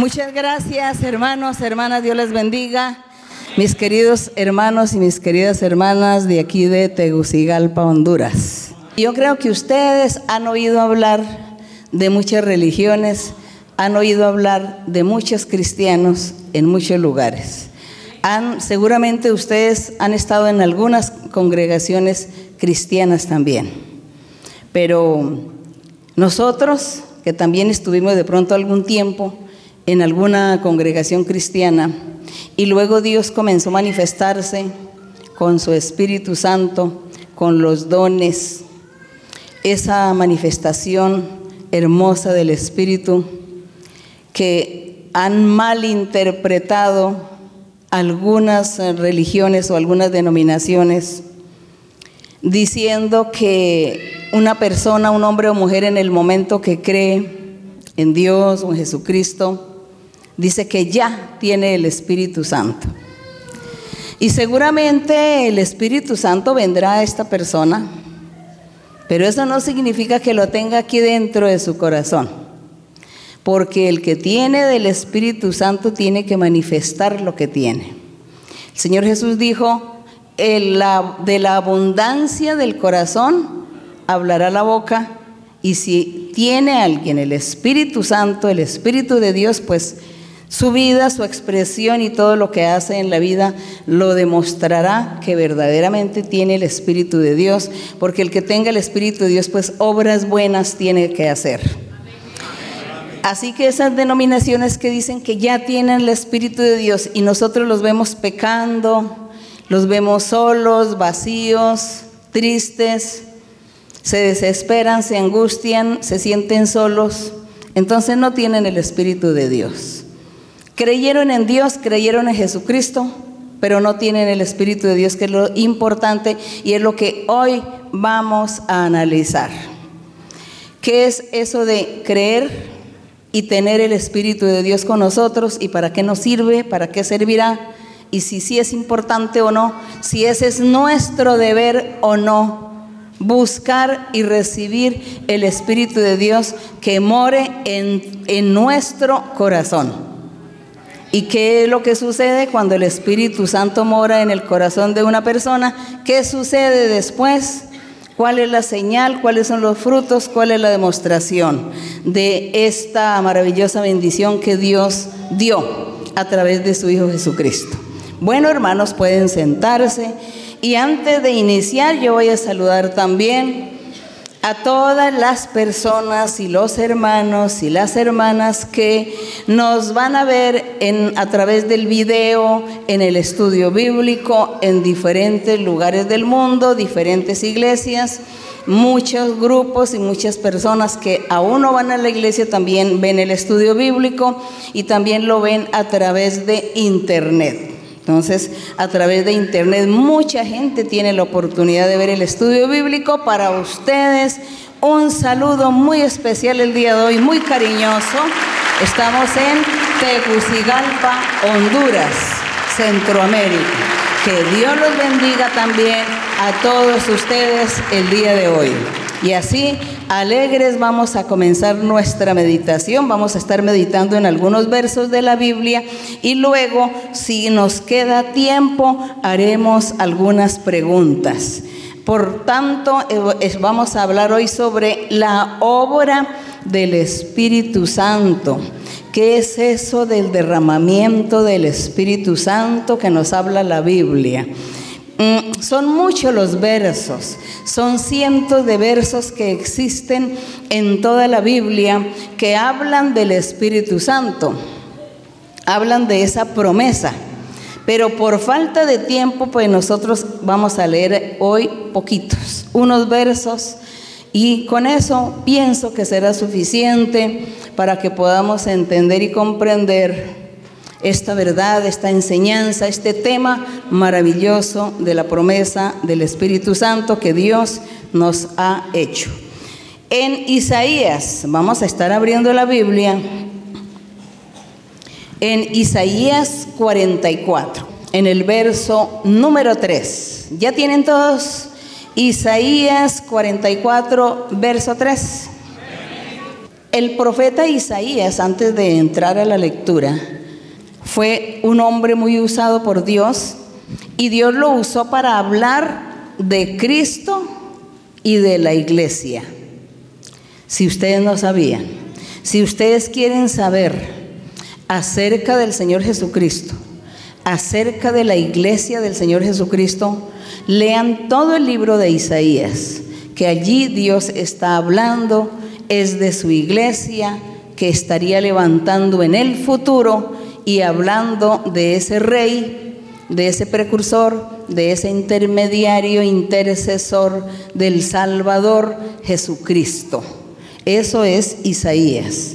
Muchas gracias, hermanos, hermanas, Dios les bendiga. Mis queridos hermanos y mis queridas hermanas de aquí de Tegucigalpa, Honduras. Yo creo que ustedes han oído hablar de muchas religiones, han oído hablar de muchos cristianos en muchos lugares. Seguramente ustedes han estado en algunas congregaciones cristianas también. Pero nosotros, que también estuvimos de pronto algún tiempo, en alguna congregación cristiana y luego Dios comenzó a manifestarse con su Espíritu Santo, con los dones, esa manifestación hermosa del Espíritu que han malinterpretado algunas religiones o algunas denominaciones, diciendo que una persona, un hombre o mujer en el momento que cree en Dios o en Jesucristo, dice que ya tiene el Espíritu Santo. Y seguramente el Espíritu Santo vendrá a esta persona, pero eso no significa que lo tenga aquí dentro de su corazón, porque el que tiene del Espíritu Santo tiene que manifestar lo que tiene. El Señor Jesús dijo, de la abundancia del corazón hablará la boca, y si tiene alguien el Espíritu Santo, el Espíritu de Dios, pues su vida, su expresión y todo lo que hace en la vida lo demostrará que verdaderamente tiene el Espíritu de Dios, porque el que tenga el Espíritu de Dios, pues obras buenas tiene que hacer. Así que esas denominaciones que dicen que ya tienen el Espíritu de Dios y nosotros los vemos pecando, los vemos solos, vacíos, tristes, se desesperan, se angustian, se sienten solos, entonces no tienen el Espíritu de Dios. Creyeron en Dios, creyeron en Jesucristo, pero no tienen el Espíritu de Dios, que es lo importante y es lo que hoy vamos a analizar. ¿Qué es eso de creer y tener el Espíritu de Dios con nosotros y para qué nos sirve, para qué servirá? Y si sí es importante o no, si ese es nuestro deber o no, buscar y recibir el Espíritu de Dios que more en, en nuestro corazón. ¿Y qué es lo que sucede cuando el Espíritu Santo mora en el corazón de una persona? ¿Qué sucede después? ¿Cuál es la señal? ¿Cuáles son los frutos? ¿Cuál es la demostración de esta maravillosa bendición que Dios dio a través de su Hijo Jesucristo? Bueno, hermanos, pueden sentarse. Y antes de iniciar, yo voy a saludar también a todas las personas y los hermanos y las hermanas que nos van a ver en, a través del video, en el estudio bíblico, en diferentes lugares del mundo, diferentes iglesias, muchos grupos y muchas personas que aún no van a la iglesia también ven el estudio bíblico y también lo ven a través de internet. Entonces, a través de internet, mucha gente tiene la oportunidad de ver el estudio bíblico. Para ustedes, un saludo muy especial el día de hoy, muy cariñoso. Estamos en Tegucigalpa, Honduras, Centroamérica. Que Dios los bendiga también a todos ustedes el día de hoy. Y así, alegres, vamos a comenzar nuestra meditación. Vamos a estar meditando en algunos versos de la Biblia y luego, si nos queda tiempo, haremos algunas preguntas. Por tanto, eh, vamos a hablar hoy sobre la obra del Espíritu Santo. ¿Qué es eso del derramamiento del Espíritu Santo que nos habla la Biblia? Mm, son muchos los versos, son cientos de versos que existen en toda la Biblia que hablan del Espíritu Santo, hablan de esa promesa. Pero por falta de tiempo, pues nosotros vamos a leer hoy poquitos, unos versos, y con eso pienso que será suficiente para que podamos entender y comprender esta verdad, esta enseñanza, este tema maravilloso de la promesa del Espíritu Santo que Dios nos ha hecho. En Isaías, vamos a estar abriendo la Biblia, en Isaías 44, en el verso número 3. ¿Ya tienen todos? Isaías 44, verso 3. El profeta Isaías, antes de entrar a la lectura, fue un hombre muy usado por Dios y Dios lo usó para hablar de Cristo y de la iglesia. Si ustedes no sabían, si ustedes quieren saber acerca del Señor Jesucristo, acerca de la iglesia del Señor Jesucristo, lean todo el libro de Isaías, que allí Dios está hablando es de su iglesia que estaría levantando en el futuro y hablando de ese rey, de ese precursor, de ese intermediario, intercesor del Salvador Jesucristo. Eso es Isaías.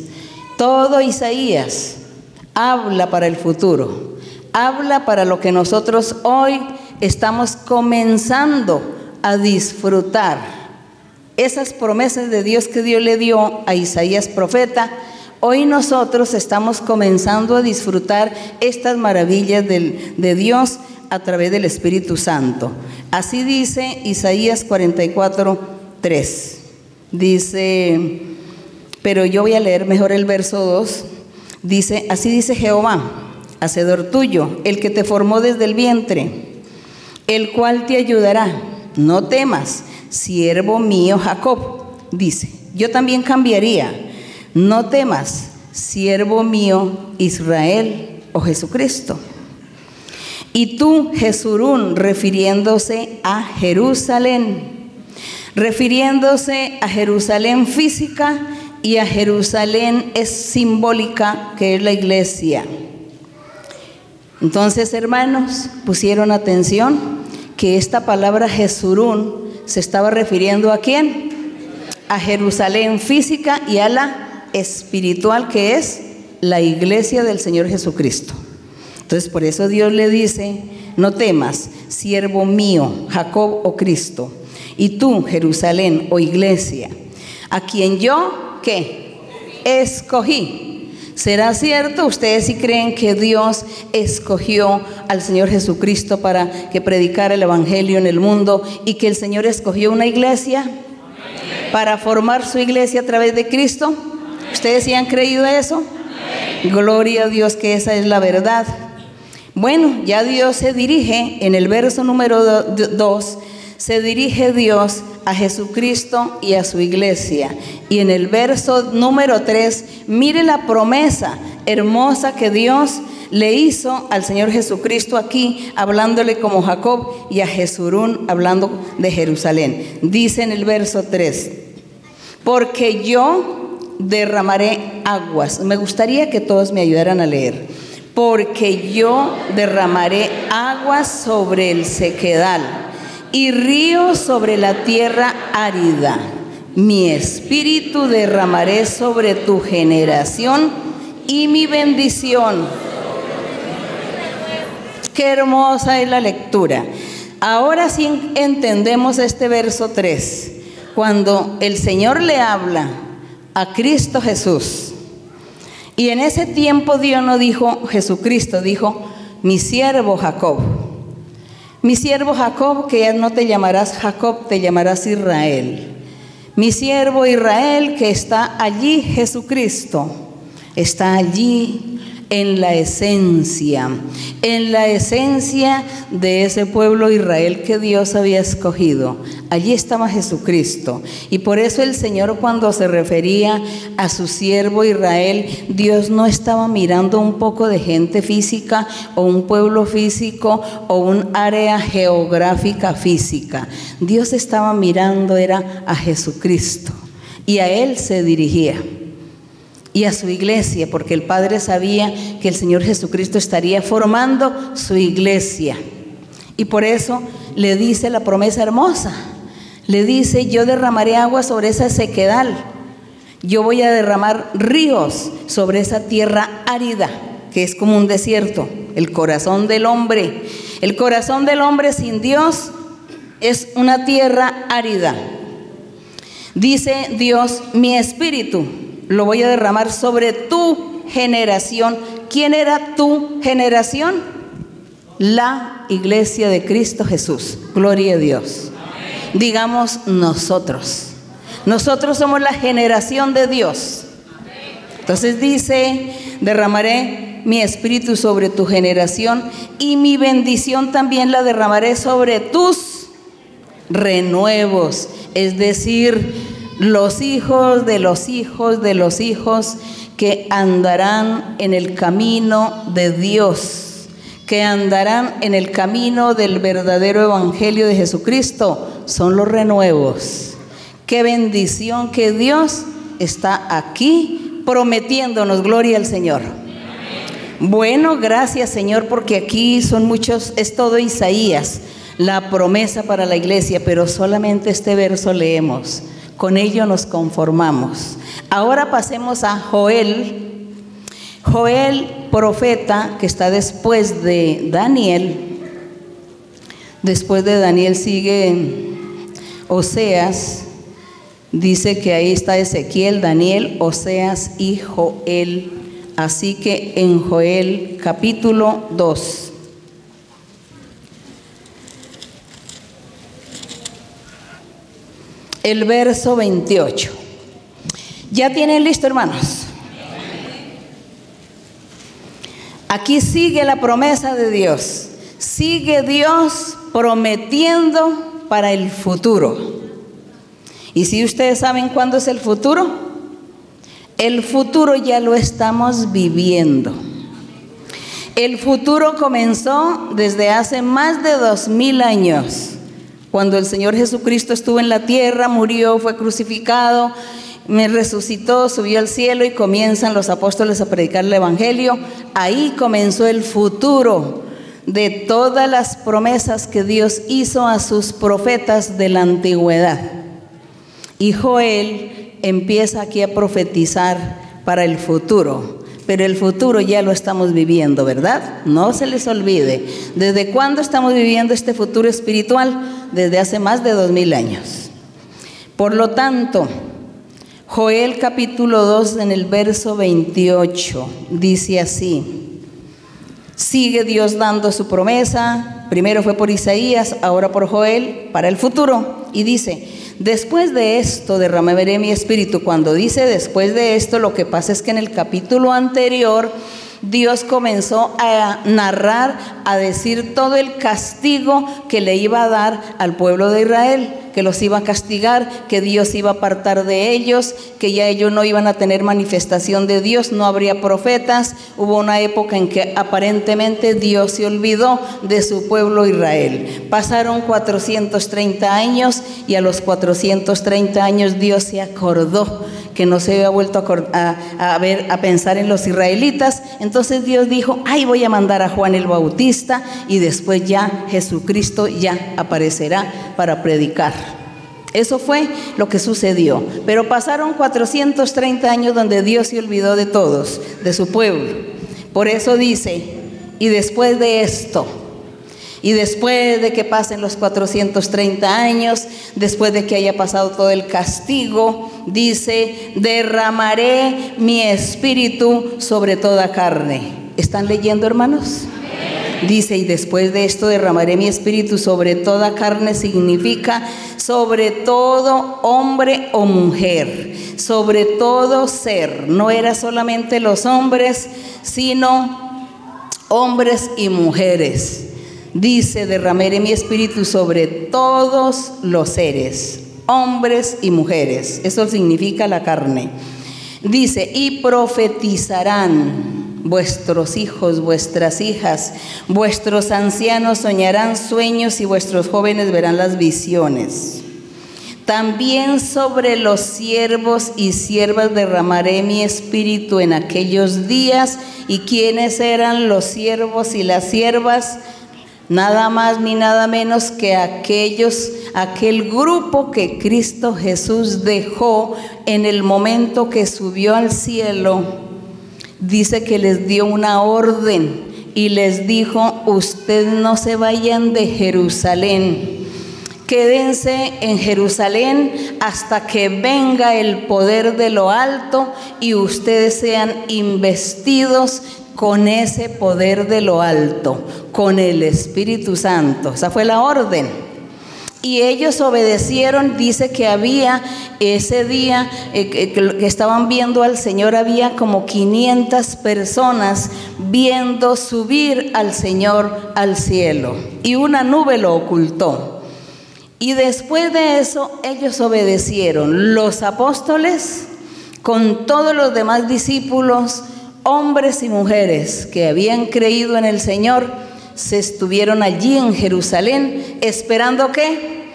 Todo Isaías habla para el futuro, habla para lo que nosotros hoy estamos comenzando a disfrutar esas promesas de Dios que Dios le dio a Isaías profeta, hoy nosotros estamos comenzando a disfrutar estas maravillas de Dios a través del Espíritu Santo. Así dice Isaías 44, 3. Dice, pero yo voy a leer mejor el verso 2. Dice, así dice Jehová, hacedor tuyo, el que te formó desde el vientre, el cual te ayudará. No temas siervo mío Jacob, dice, yo también cambiaría, no temas, siervo mío Israel o Jesucristo. Y tú, Jesurún, refiriéndose a Jerusalén, refiriéndose a Jerusalén física y a Jerusalén es simbólica, que es la iglesia. Entonces, hermanos, pusieron atención que esta palabra Jesurún se estaba refiriendo a quién? A Jerusalén física y a la espiritual que es la iglesia del Señor Jesucristo. Entonces por eso Dios le dice, no temas, siervo mío, Jacob o Cristo, y tú, Jerusalén o iglesia, a quien yo, ¿qué? Escogí ¿Será cierto? ¿Ustedes sí creen que Dios escogió al Señor Jesucristo para que predicara el Evangelio en el mundo y que el Señor escogió una iglesia para formar su iglesia a través de Cristo? ¿Ustedes sí han creído eso? Gloria a Dios que esa es la verdad. Bueno, ya Dios se dirige en el verso número 2, se dirige Dios a Jesucristo y a su iglesia. Y en el verso número 3, mire la promesa hermosa que Dios le hizo al Señor Jesucristo aquí, hablándole como Jacob, y a Jesurún, hablando de Jerusalén. Dice en el verso 3, porque yo derramaré aguas. Me gustaría que todos me ayudaran a leer. Porque yo derramaré aguas sobre el sequedal y río sobre la tierra árida. Mi espíritu derramaré sobre tu generación y mi bendición. Qué hermosa es la lectura. Ahora sí entendemos este verso 3, cuando el Señor le habla a Cristo Jesús. Y en ese tiempo Dios no dijo Jesucristo, dijo mi siervo Jacob. Mi siervo Jacob, que ya no te llamarás Jacob, te llamarás Israel. Mi siervo Israel, que está allí, Jesucristo, está allí en la esencia, en la esencia de ese pueblo Israel que Dios había escogido. Allí estaba Jesucristo. Y por eso el Señor cuando se refería a su siervo Israel, Dios no estaba mirando un poco de gente física o un pueblo físico o un área geográfica física. Dios estaba mirando era a Jesucristo y a Él se dirigía y a su iglesia, porque el Padre sabía que el Señor Jesucristo estaría formando su iglesia. Y por eso le dice la promesa hermosa. Le dice, yo derramaré agua sobre esa sequedal. Yo voy a derramar ríos sobre esa tierra árida, que es como un desierto, el corazón del hombre. El corazón del hombre sin Dios es una tierra árida. Dice Dios, mi espíritu lo voy a derramar sobre tu generación. ¿Quién era tu generación? La iglesia de Cristo Jesús. Gloria a Dios. Digamos nosotros. Nosotros somos la generación de Dios. Entonces dice, derramaré mi espíritu sobre tu generación y mi bendición también la derramaré sobre tus renuevos, es decir, los hijos de los hijos de los hijos que andarán en el camino de Dios, que andarán en el camino del verdadero evangelio de Jesucristo, son los renuevos. Qué bendición que Dios está aquí prometiéndonos gloria al Señor. Bueno, gracias Señor, porque aquí son muchos, es todo Isaías, la promesa para la iglesia, pero solamente este verso leemos. Con ello nos conformamos. Ahora pasemos a Joel. Joel, profeta, que está después de Daniel. Después de Daniel sigue Oseas. Dice que ahí está Ezequiel, Daniel, Oseas y Joel. Así que en Joel capítulo 2. El verso 28. ¿Ya tienen listo, hermanos? Aquí sigue la promesa de Dios. Sigue Dios prometiendo para el futuro. Y si ustedes saben cuándo es el futuro, el futuro ya lo estamos viviendo. El futuro comenzó desde hace más de dos mil años, cuando el Señor Jesucristo estuvo en la tierra, murió, fue crucificado, me resucitó, subió al cielo y comienzan los apóstoles a predicar el Evangelio. Ahí comenzó el futuro de todas las promesas que Dios hizo a sus profetas de la antigüedad. Y Joel empieza aquí a profetizar para el futuro. Pero el futuro ya lo estamos viviendo, ¿verdad? No se les olvide. ¿Desde cuándo estamos viviendo este futuro espiritual? Desde hace más de dos mil años. Por lo tanto, Joel capítulo 2 en el verso 28 dice así, sigue Dios dando su promesa, primero fue por Isaías, ahora por Joel, para el futuro, y dice, después de esto derramaré mi espíritu. Cuando dice después de esto, lo que pasa es que en el capítulo anterior Dios comenzó a narrar, a decir todo el castigo que le iba a dar al pueblo de Israel que los iba a castigar, que Dios iba a apartar de ellos, que ya ellos no iban a tener manifestación de Dios, no habría profetas. Hubo una época en que aparentemente Dios se olvidó de su pueblo Israel. Pasaron 430 años y a los 430 años Dios se acordó que no se había vuelto a, ver, a pensar en los israelitas. Entonces Dios dijo, ay, voy a mandar a Juan el Bautista y después ya Jesucristo ya aparecerá para predicar. Eso fue lo que sucedió. Pero pasaron 430 años donde Dios se olvidó de todos, de su pueblo. Por eso dice, y después de esto, y después de que pasen los 430 años, después de que haya pasado todo el castigo, dice, derramaré mi espíritu sobre toda carne. ¿Están leyendo, hermanos? Dice, y después de esto derramaré mi espíritu sobre toda carne, significa sobre todo hombre o mujer, sobre todo ser. No era solamente los hombres, sino hombres y mujeres. Dice, derramaré mi espíritu sobre todos los seres, hombres y mujeres. Eso significa la carne. Dice, y profetizarán vuestros hijos, vuestras hijas, vuestros ancianos soñarán sueños y vuestros jóvenes verán las visiones. También sobre los siervos y siervas derramaré mi espíritu en aquellos días. ¿Y quiénes eran los siervos y las siervas? Nada más ni nada menos que aquellos, aquel grupo que Cristo Jesús dejó en el momento que subió al cielo dice que les dio una orden y les dijo, ustedes no se vayan de Jerusalén, quédense en Jerusalén hasta que venga el poder de lo alto y ustedes sean investidos con ese poder de lo alto, con el Espíritu Santo. Esa fue la orden. Y ellos obedecieron, dice que había ese día eh, que, que estaban viendo al Señor, había como 500 personas viendo subir al Señor al cielo. Y una nube lo ocultó. Y después de eso ellos obedecieron. Los apóstoles con todos los demás discípulos, hombres y mujeres que habían creído en el Señor, se estuvieron allí en Jerusalén esperando qué?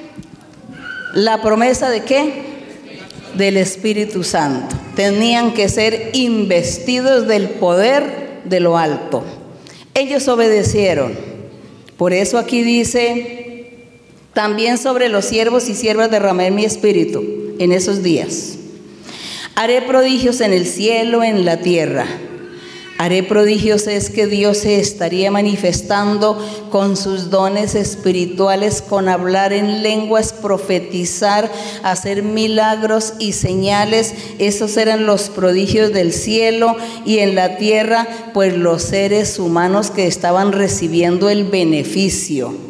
La promesa de qué? Del Espíritu Santo. Tenían que ser investidos del poder de lo alto. Ellos obedecieron. Por eso aquí dice, también sobre los siervos y siervas derramé mi espíritu en esos días. Haré prodigios en el cielo, en la tierra. Haré prodigios es que Dios se estaría manifestando con sus dones espirituales, con hablar en lenguas, profetizar, hacer milagros y señales. Esos eran los prodigios del cielo y en la tierra, pues los seres humanos que estaban recibiendo el beneficio.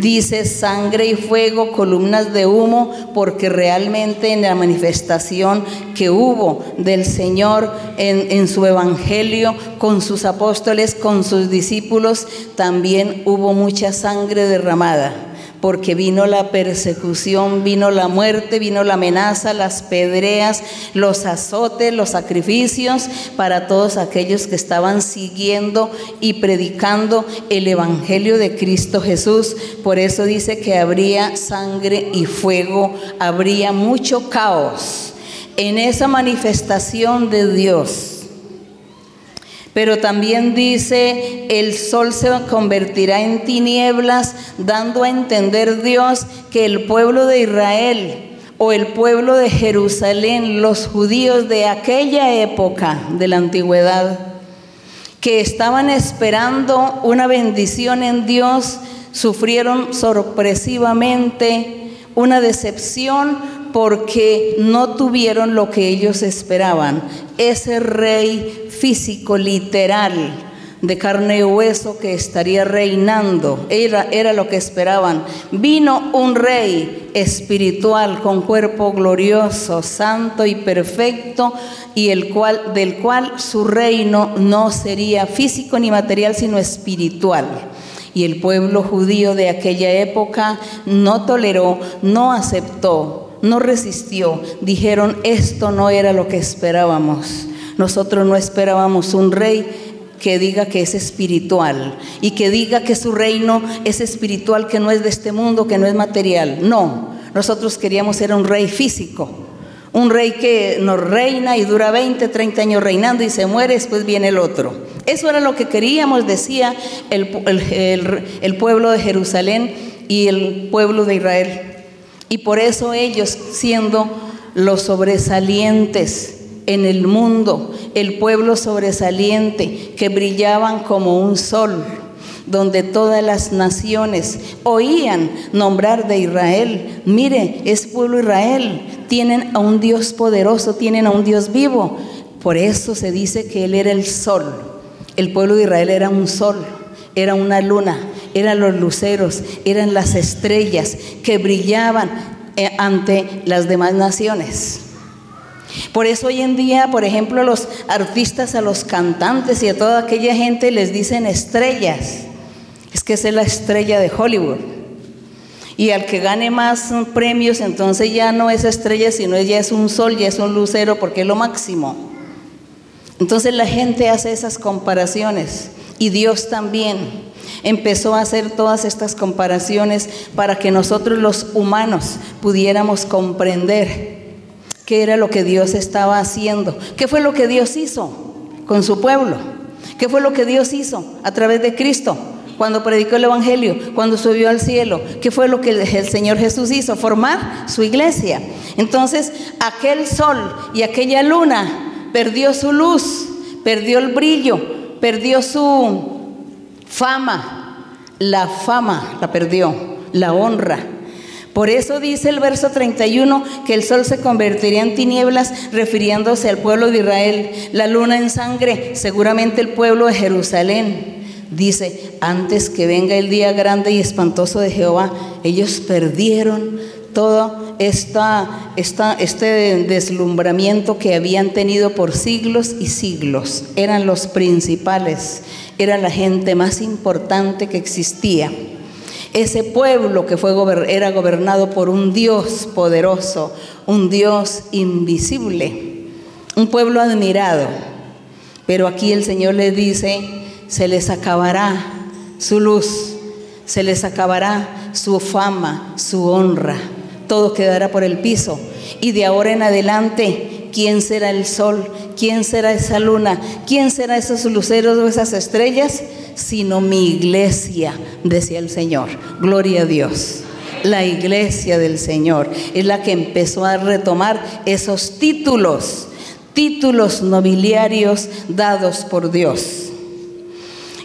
Dice sangre y fuego, columnas de humo, porque realmente en la manifestación que hubo del Señor en, su evangelio, con sus apóstoles, con sus discípulos, también hubo mucha sangre derramada porque vino la persecución, vino la muerte, vino la amenaza, las pedreas, los azotes, los sacrificios para todos aquellos que estaban siguiendo y predicando el Evangelio de Cristo Jesús. Por eso dice que habría sangre y fuego, habría mucho caos en esa manifestación de Dios pero también dice, el sol se convertirá en tinieblas, dando a entender Dios que el pueblo de Israel o el pueblo de Jerusalén, los judíos de aquella época de la antigüedad, que estaban esperando una bendición en Dios, sufrieron sorpresivamente una decepción porque no tuvieron lo que ellos esperaban. Ese rey físico, literal, de carne y hueso que estaría reinando, era, era lo que esperaban. Vino un rey espiritual con cuerpo glorioso, santo y perfecto, y el cual, del cual su reino no sería físico ni material, sino espiritual. Y el pueblo judío de aquella época no toleró, no aceptó no resistió. Dijeron, esto no era lo que esperábamos. Nosotros no esperábamos un rey que diga que es espiritual y que diga que su reino es espiritual, que no es de este mundo, que no es material. No, nosotros queríamos ser un rey físico, un rey que nos reina y dura 20, 30 años reinando y se muere, después viene el otro. Eso era lo que queríamos, decía el, el pueblo de Jerusalén y el pueblo de Israel. Y por eso ellos, siendo los sobresalientes en el mundo, el pueblo sobresaliente, que brillaban como un sol, donde todas las naciones oían nombrar de Israel. Mire, es pueblo Israel, tienen a un Dios poderoso, tienen a un Dios vivo. Por eso se dice que Él era el sol. El pueblo de Israel era un sol, era una luna, eran los luceros, eran las estrellas que brillaban eh, ante las demás naciones. Por eso hoy en día, por ejemplo, los artistas, a los cantantes y a toda aquella gente les dicen estrellas. Es que es la estrella de Hollywood. Y al que gane más premios, entonces ya no es estrella, sino ya es un sol, ya es un lucero, porque es lo máximo. Entonces la gente hace esas comparaciones y Dios también empezó a hacer todas estas comparaciones para que nosotros los humanos pudiéramos comprender qué era lo que Dios estaba haciendo, qué fue lo que Dios hizo con su pueblo, qué fue lo que Dios hizo a través de Cristo cuando predicó el Evangelio, cuando subió al cielo, qué fue lo que el Señor Jesús hizo, formar su iglesia. Entonces, aquel sol y aquella luna perdió su luz, perdió el brillo, perdió su Fama, la fama la perdió, la honra. Por eso dice el verso 31 que el sol se convertiría en tinieblas refiriéndose al pueblo de Israel, la luna en sangre, seguramente el pueblo de Jerusalén. dice, antes que venga el día grande y espantoso de Jehová, ellos perdieron todo este deslumbramiento que habían tenido por siglos y siglos. Eran los principales, era la gente más importante que existía. Ese pueblo que fue, era gobernado por un Dios poderoso, un Dios invisible, un pueblo admirado. Pero aquí el Señor les dice, se les acabará su luz, se les acabará su fama, su honra todo quedará por el piso. Y de ahora en adelante, ¿quién será el sol? ¿Quién será esa luna? ¿Quién será esos luceros o esas estrellas? Sino mi iglesia, decía el Señor. Gloria a Dios. La iglesia del Señor es la que empezó a retomar esos títulos, títulos nobiliarios dados por Dios.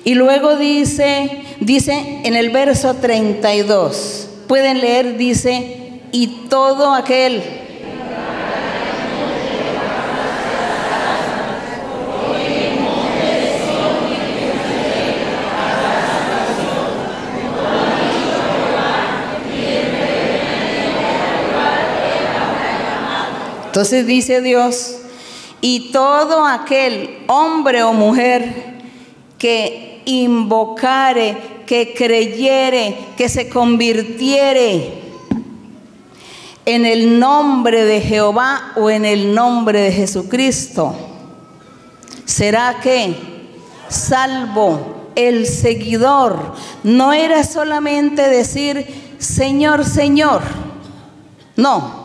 Y luego dice, dice en el verso 32, pueden leer, dice, y todo aquel Entonces dice Dios, y todo aquel hombre o mujer que invocare, que creyere, que se convirtiere en el nombre de Jehová o en el nombre de Jesucristo, será que salvo el seguidor. No era solamente decir, Señor, Señor. No.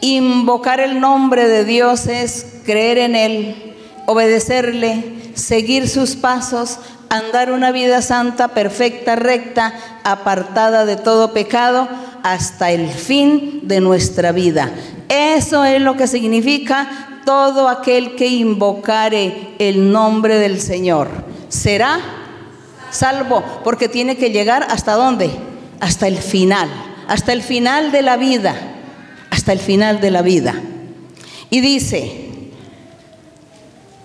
Invocar el nombre de Dios es creer en Él, obedecerle, seguir sus pasos, andar una vida santa, perfecta, recta, apartada de todo pecado hasta el fin de nuestra vida. Eso es lo que significa todo aquel que invocare el nombre del Señor. Será salvo, porque tiene que llegar hasta dónde? Hasta el final, hasta el final de la vida, hasta el final de la vida. Y dice,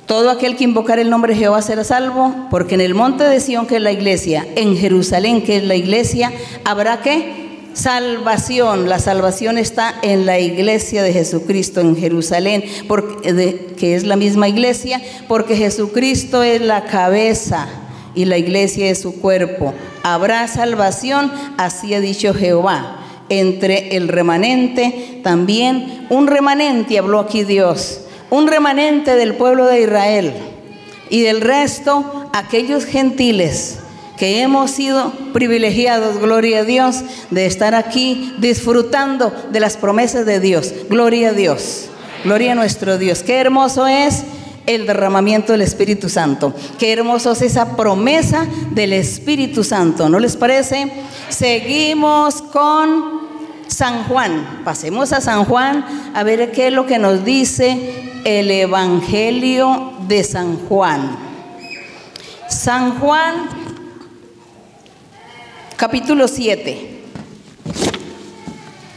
todo aquel que invocar el nombre de Jehová será salvo, porque en el monte de Sión, que es la iglesia, en Jerusalén, que es la iglesia, habrá que salvación. La salvación está en la iglesia de Jesucristo, en Jerusalén, porque, que es la misma iglesia, porque Jesucristo es la cabeza y la iglesia es su cuerpo. Habrá salvación, así ha dicho Jehová. Entre el remanente también, un remanente habló aquí Dios un remanente del pueblo de Israel y del resto aquellos gentiles que hemos sido privilegiados, gloria a Dios, de estar aquí disfrutando de las promesas de Dios. Gloria a Dios, gloria a nuestro Dios. Qué hermoso es el derramamiento del Espíritu Santo. Qué hermoso es esa promesa del Espíritu Santo. ¿No les parece? Seguimos con San Juan. Pasemos a San Juan a ver qué es lo que nos dice el Evangelio de San Juan. San Juan, capítulo 7.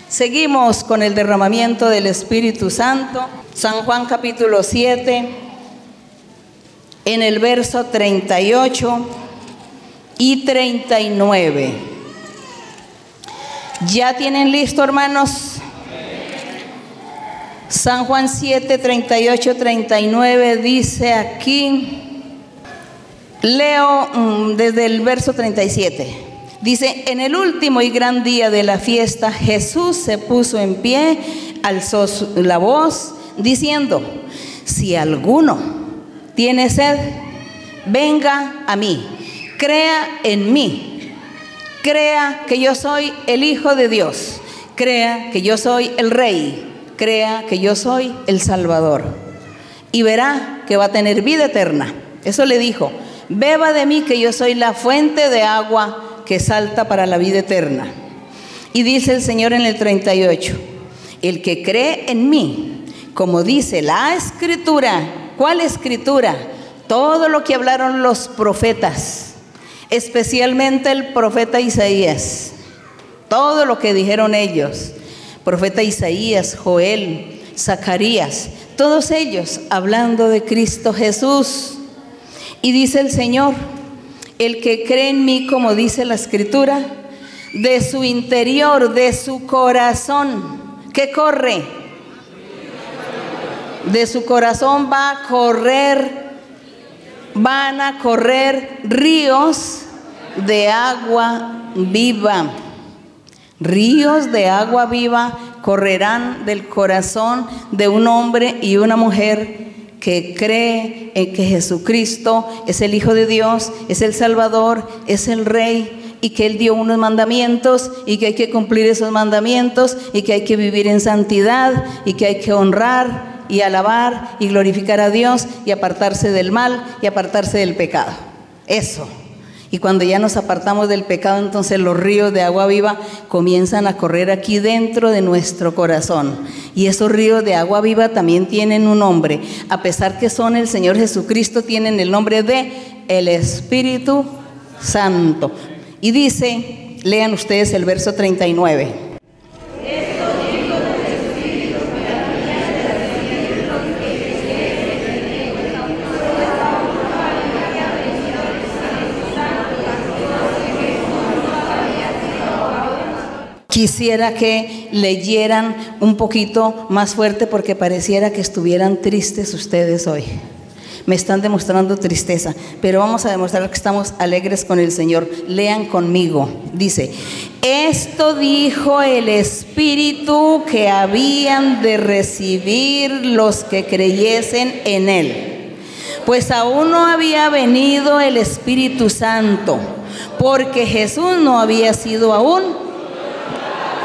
Seguimos con el derramamiento del Espíritu Santo. San Juan capítulo 7, en el verso 38 y 39. ¿Ya tienen listo, hermanos? San Juan 7, 38, 39 dice aquí, leo mm, desde el verso 37. Dice, en el último y gran día de la fiesta, Jesús se puso en pie, alzó la voz, diciendo, si alguno tiene sed, venga a mí, crea en mí, crea que yo soy el Hijo de Dios, crea que yo soy el Rey crea que yo soy el Salvador y verá que va a tener vida eterna. Eso le dijo, beba de mí que yo soy la fuente de agua que salta para la vida eterna. Y dice el Señor en el 38, el que cree en mí, como dice la escritura, ¿cuál escritura? Todo lo que hablaron los profetas, especialmente el profeta Isaías, todo lo que dijeron ellos profeta Isaías, Joel, Zacarías, todos ellos hablando de Cristo Jesús. Y dice el Señor, El que cree en mí, como dice la escritura, de su interior, de su corazón, ¿qué corre? De su corazón va a correr, van a correr ríos de agua viva. Ríos de agua viva correrán del corazón de un hombre y una mujer que cree en que Jesucristo es el Hijo de Dios, es el Salvador, es el Rey y que Él dio unos mandamientos y que hay que cumplir esos mandamientos y que hay que vivir en santidad y que hay que honrar y alabar y glorificar a Dios y apartarse del mal y apartarse del pecado. Eso. Y cuando ya nos apartamos del pecado, entonces los ríos de agua viva comienzan a correr aquí dentro de nuestro corazón. Y esos ríos de agua viva también tienen un nombre. A pesar que son el Señor Jesucristo, tienen el nombre de el Espíritu Santo. Y dice, lean ustedes el verso 39. Quisiera que leyeran un poquito más fuerte porque pareciera que estuvieran tristes ustedes hoy. Me están demostrando tristeza, pero vamos a demostrar que estamos alegres con el Señor. Lean conmigo. Dice, esto dijo el Espíritu que habían de recibir los que creyesen en Él. Pues aún no había venido el Espíritu Santo, porque Jesús no había sido aún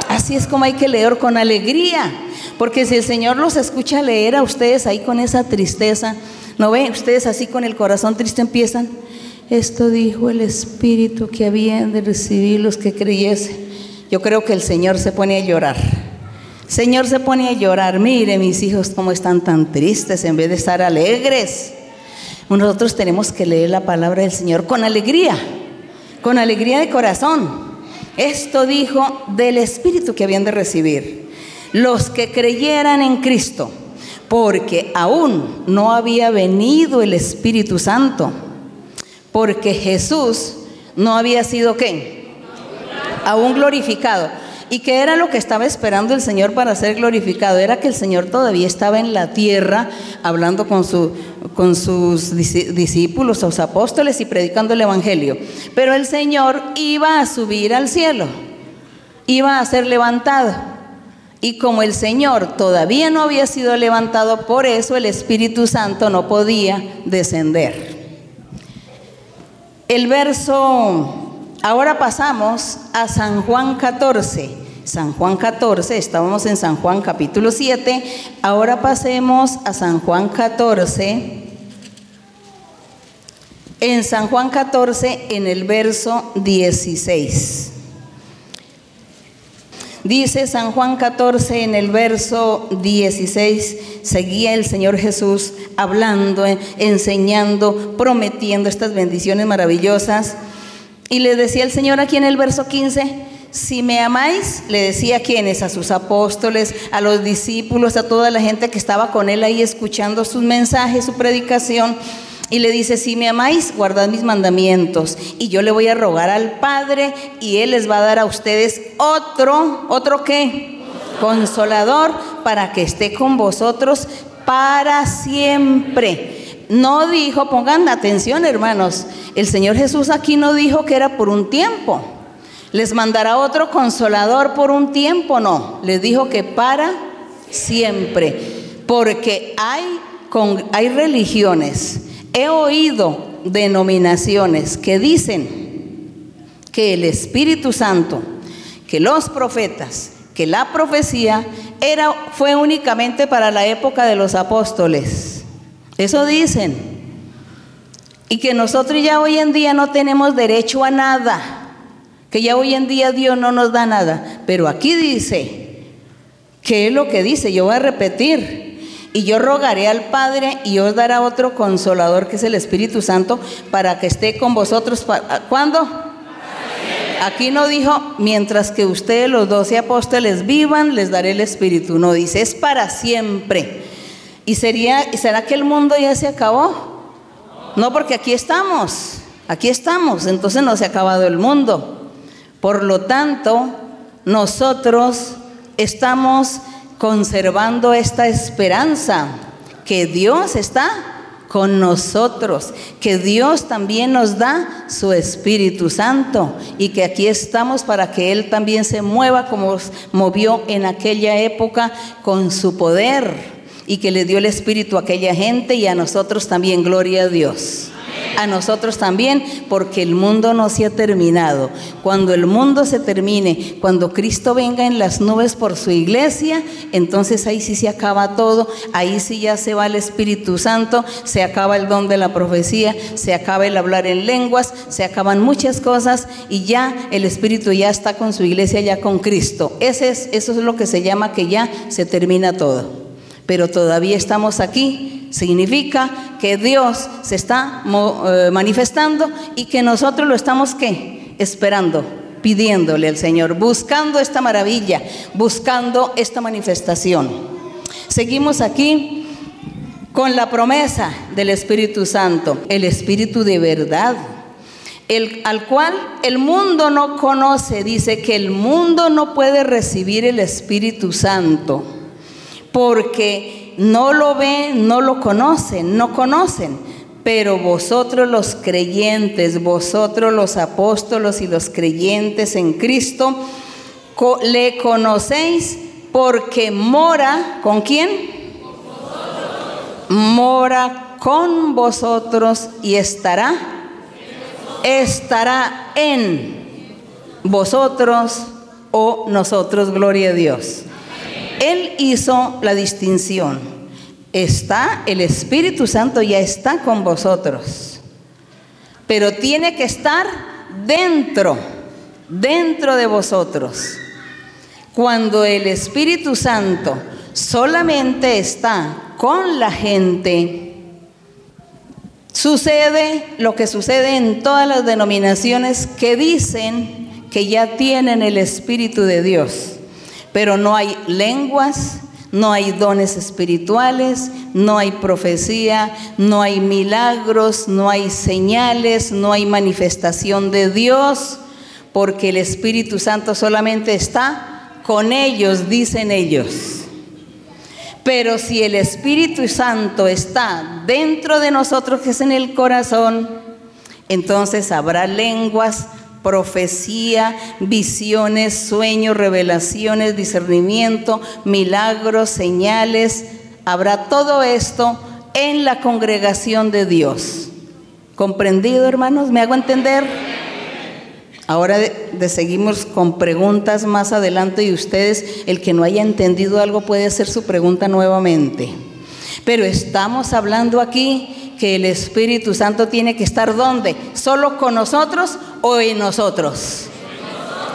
Así es como hay que leer con alegría, porque si el Señor los escucha leer a ustedes ahí con esa tristeza, ¿no ven? Ustedes así con el corazón triste empiezan. Esto dijo el Espíritu que habían de recibir los que creyesen. Yo creo que el Señor se pone a llorar. Señor se pone a llorar. Mire mis hijos cómo están tan tristes en vez de estar alegres. Nosotros tenemos que leer la palabra del Señor con alegría, con alegría de corazón. Esto dijo del Espíritu que habían de recibir los que creyeran en Cristo, porque aún no había venido el Espíritu Santo, porque Jesús no había sido qué? Aún glorificado. ¿Y qué era lo que estaba esperando el Señor para ser glorificado? Era que el Señor todavía estaba en la tierra hablando con, su, con sus discípulos, sus apóstoles y predicando el Evangelio. Pero el Señor iba a subir al cielo, iba a ser levantado. Y como el Señor todavía no había sido levantado, por eso el Espíritu Santo no podía descender. El verso Ahora pasamos a San Juan 14. San Juan 14, estábamos en San Juan capítulo 7, ahora pasemos a San Juan 14. En San Juan 14, en el verso 16. Dice San Juan 14 en el verso 16, seguía el Señor Jesús hablando, enseñando, prometiendo estas bendiciones maravillosas. Y le decía el Señor aquí en el verso 15, si me amáis, le decía a quienes, a sus apóstoles, a los discípulos, a toda la gente que estaba con él ahí escuchando sus mensajes, su predicación. Y le dice, si me amáis, guardad mis mandamientos. Y yo le voy a rogar al Padre y Él les va a dar a ustedes otro, otro qué? Consolador para que esté con vosotros para siempre no dijo, pongan atención hermanos, el Señor Jesús aquí no dijo que era por un tiempo. Les mandará otro consolador por un tiempo, no. Les dijo que para siempre. Porque hay, con, hay religiones, he oído denominaciones que dicen que el Espíritu Santo, que los profetas, que la profecía era, fue únicamente para la época de los apóstoles eso dicen. Y que nosotros ya hoy en día no tenemos derecho a nada. Que ya hoy en día Dios no nos da nada. Pero aquí dice, ¿qué es lo que dice? Yo voy a repetir. Y yo rogaré al Padre y os dará otro consolador que es el Espíritu Santo para que esté con vosotros. ¿Cuándo? Aquí no dijo, mientras que ustedes los doce apóstoles vivan, les daré el Espíritu. No dice, es para siempre. ¿Y sería, será que el mundo ya se acabó? No, porque aquí estamos. aquí estamos, entonces no se ha acabado el mundo. Por lo tanto, nosotros estamos conservando esta esperanza que Dios está con nosotros, que Dios también nos da su Espíritu Santo y que aquí estamos para que Él también se mueva como movió en aquella época con su poder y que le dio el Espíritu a aquella gente y a nosotros también, gloria a Dios a nosotros también, porque el mundo no se ha terminado. Cuando el mundo se termine, cuando Cristo venga en las nubes por su iglesia, entonces ahí sí se acaba todo, ahí sí ya se va el Espíritu Santo, se acaba el don de la profecía, se acaba el hablar en lenguas, se acaban muchas cosas y ya el Espíritu ya está con su iglesia, ya con Cristo. Es, eso es lo que se llama que ya se termina todo. Pero todavía estamos aquí Significa que Dios se está eh, manifestando y que nosotros lo estamos ¿qué? esperando, pidiéndole al Señor, buscando esta maravilla, buscando esta manifestación. Seguimos aquí con la promesa del Espíritu Santo, el Espíritu de verdad. El, al cual el mundo no conoce, dice que el mundo no puede recibir el Espíritu Santo, porque no lo ven, no lo conocen, no conocen. Pero vosotros los creyentes, vosotros los apóstolos y los creyentes en Cristo, le conocéis porque mora, ¿con quién? Mora con vosotros y estará, estará en vosotros o nosotros, gloria a Dios. Él hizo la distinción. Está el Espíritu Santo, ya está con vosotros. Pero tiene que estar dentro, dentro de vosotros. Cuando el Espíritu Santo solamente está con la gente, sucede lo que sucede en todas las denominaciones que dicen que ya tienen el Espíritu de Dios pero no hay lenguas, no hay dones espirituales, no hay profecía, no hay milagros, no hay señales, no hay manifestación de Dios, porque el Espíritu Santo solamente está con ellos, dicen ellos. Pero si el Espíritu Santo está dentro de nosotros, que es en el corazón, entonces habrá lenguas, profecía, visiones, sueños, revelaciones, discernimiento, milagros, señales. Habrá todo esto en la congregación de Dios. ¿Comprendido, hermanos? ¿Me hago entender? Ahora de, seguimos con preguntas más adelante y ustedes, el que no haya entendido algo puede hacer su pregunta nuevamente. Pero estamos hablando aquí que el Espíritu Santo tiene que estar ¿dónde? ¿Solo con nosotros o en nosotros?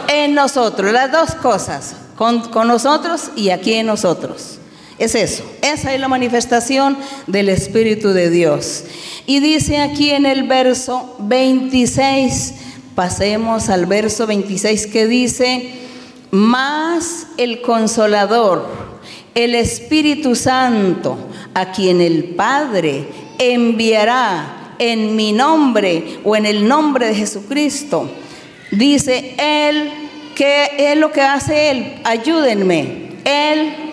En nosotros, las dos cosas, con, con nosotros y aquí en nosotros. Es eso, esa es la manifestación del Espíritu de Dios. Y dice aquí en el verso 26, pasemos al verso 26 que dice, más el consolador, el Espíritu Santo, a quien el Padre enviará en mi nombre o en el nombre de Jesucristo. Dice Él, que es lo que hace Él? Ayúdenme. Él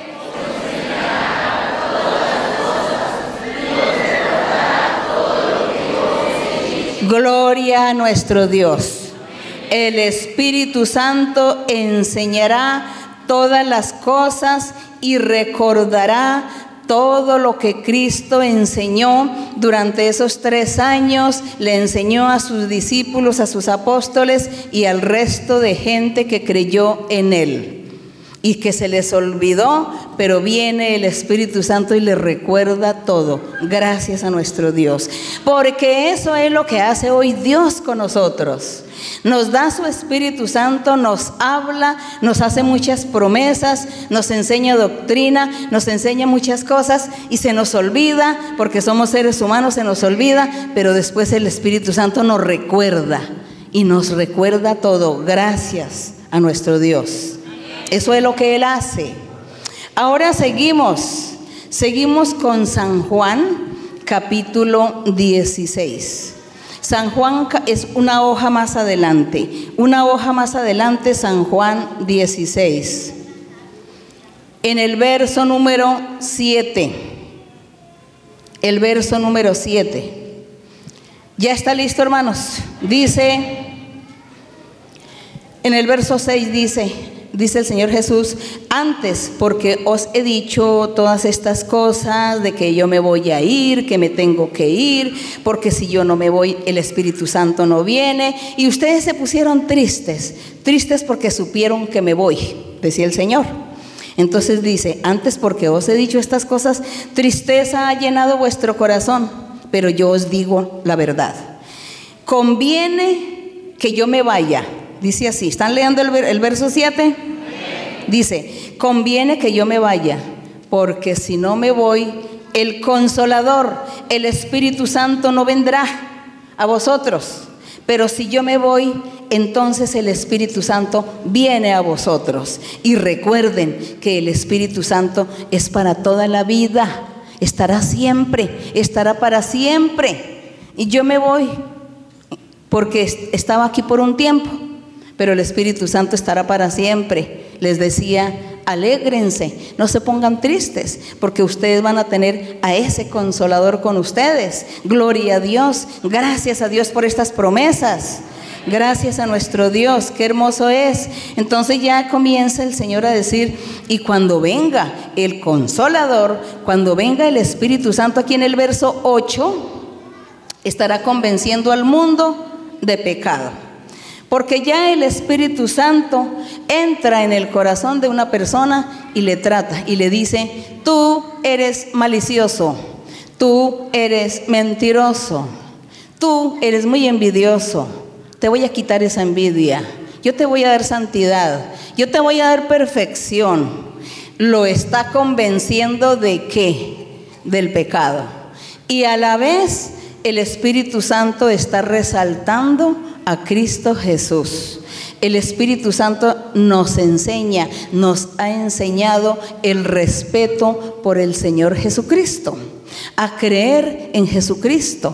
Gloria a nuestro Dios. El Espíritu Santo enseñará todas las cosas y recordará todo lo que Cristo enseñó durante esos tres años, le enseñó a sus discípulos, a sus apóstoles y al resto de gente que creyó en él. Y que se les olvidó, pero viene el Espíritu Santo y les recuerda todo. Gracias a nuestro Dios. Porque eso es lo que hace hoy Dios con nosotros. Nos da su Espíritu Santo, nos habla, nos hace muchas promesas, nos enseña doctrina, nos enseña muchas cosas y se nos olvida, porque somos seres humanos, se nos olvida, pero después el Espíritu Santo nos recuerda y nos recuerda todo. Gracias a nuestro Dios. Eso es lo que Él hace. Ahora seguimos, seguimos con San Juan capítulo 16. San Juan es una hoja más adelante. Una hoja más adelante, San Juan 16. En el verso número 7. El verso número 7. Ya está listo, hermanos. Dice, en el verso 6 dice, dice el Señor Jesús, antes porque os he dicho todas estas cosas de que yo me voy a ir, que me tengo que ir, porque si yo no me voy, el Espíritu Santo no viene. Y ustedes se pusieron tristes, tristes porque supieron que me voy, decía el Señor. Entonces dice, antes porque os he dicho estas cosas, tristeza ha llenado vuestro corazón, pero yo os digo la verdad. Conviene que yo me vaya Dice así, ¿están leyendo el, verso 7? Dice, conviene que yo me vaya, porque si no me voy, el consolador, el Espíritu Santo no vendrá a vosotros. Pero si yo me voy, entonces el Espíritu Santo viene a vosotros. Y recuerden que el Espíritu Santo es para toda la vida, estará siempre, estará para siempre. Y yo me voy porque estaba aquí por un tiempo pero el Espíritu Santo estará para siempre. Les decía, alégrense, no se pongan tristes, porque ustedes van a tener a ese consolador con ustedes. Gloria a Dios, gracias a Dios por estas promesas. Gracias a nuestro Dios, qué hermoso es. Entonces ya comienza el Señor a decir, y cuando venga el consolador, cuando venga el Espíritu Santo, aquí en el verso 8, estará convenciendo al mundo de pecado porque ya el Espíritu Santo entra en el corazón de una persona y le trata y le dice, tú eres malicioso, tú eres mentiroso, tú eres muy envidioso, te voy a quitar esa envidia, yo te voy a dar santidad, yo te voy a dar perfección. Lo está convenciendo de qué? Del pecado. Y a la vez el Espíritu Santo está resaltando a Cristo Jesús. El Espíritu Santo nos enseña, nos ha enseñado el respeto por el Señor Jesucristo, a creer en Jesucristo,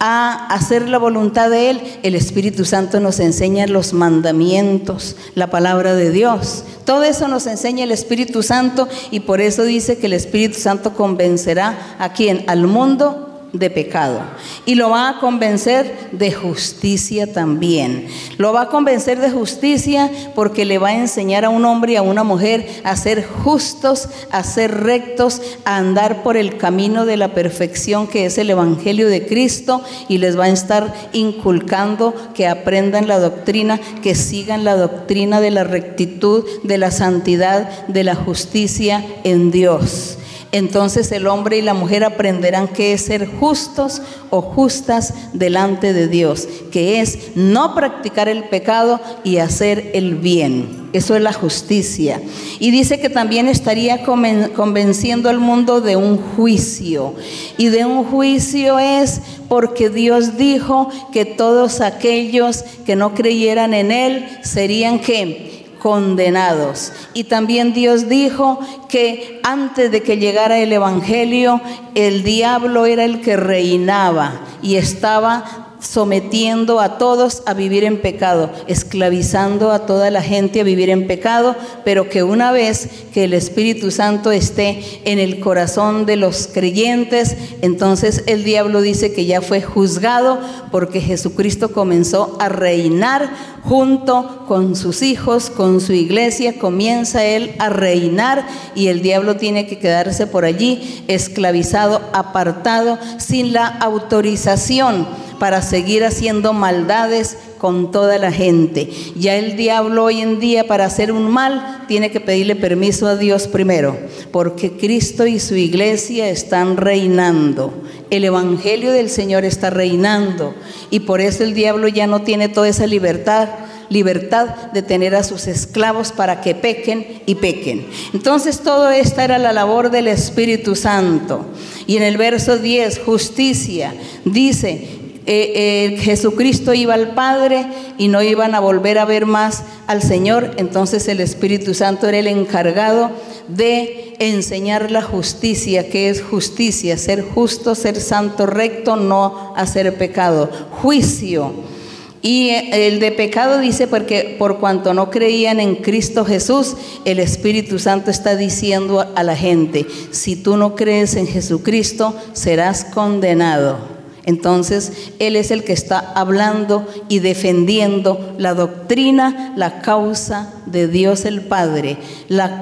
a hacer la voluntad de Él. El Espíritu Santo nos enseña los mandamientos, la palabra de Dios. Todo eso nos enseña el Espíritu Santo y por eso dice que el Espíritu Santo convencerá a quien, al mundo de pecado y lo va a convencer de justicia también. Lo va a convencer de justicia porque le va a enseñar a un hombre y a una mujer a ser justos, a ser rectos, a andar por el camino de la perfección que es el Evangelio de Cristo y les va a estar inculcando que aprendan la doctrina, que sigan la doctrina de la rectitud, de la santidad, de la justicia en Dios entonces el hombre y la mujer aprenderán que es ser justos o justas delante de Dios, que es no practicar el pecado y hacer el bien. Eso es la justicia. Y dice que también estaría convenciendo al mundo de un juicio. Y de un juicio es porque Dios dijo que todos aquellos que no creyeran en Él serían que condenados. Y también Dios dijo que antes de que llegara el Evangelio, el diablo era el que reinaba y estaba sometiendo a todos a vivir en pecado, esclavizando a toda la gente a vivir en pecado, pero que una vez que el Espíritu Santo esté en el corazón de los creyentes, entonces el diablo dice que ya fue juzgado porque Jesucristo comenzó a reinar junto con sus hijos, con su iglesia, comienza él a reinar y el diablo tiene que quedarse por allí esclavizado, apartado, sin la autorización para seguir haciendo maldades con toda la gente. Ya el diablo hoy en día para hacer un mal tiene que pedirle permiso a Dios primero, porque Cristo y su iglesia están reinando. El Evangelio del Señor está reinando y por eso el diablo ya no tiene toda esa libertad libertad de tener a sus esclavos para que pequen y pequen. Entonces todo esta era la labor del Espíritu Santo. Y en el verso 10, justicia, dice, eh, eh, Jesucristo iba al Padre y no iban a volver a ver más al Señor, entonces el Espíritu Santo era el encargado de enseñar la justicia, que es justicia, ser justo, ser santo, recto, no hacer pecado. Juicio. Y el de pecado dice porque por cuanto no creían en Cristo Jesús, el Espíritu Santo está diciendo a la gente, si tú no crees en Jesucristo, serás condenado. Entonces, Él es el que está hablando y defendiendo la doctrina, la causa de Dios el Padre,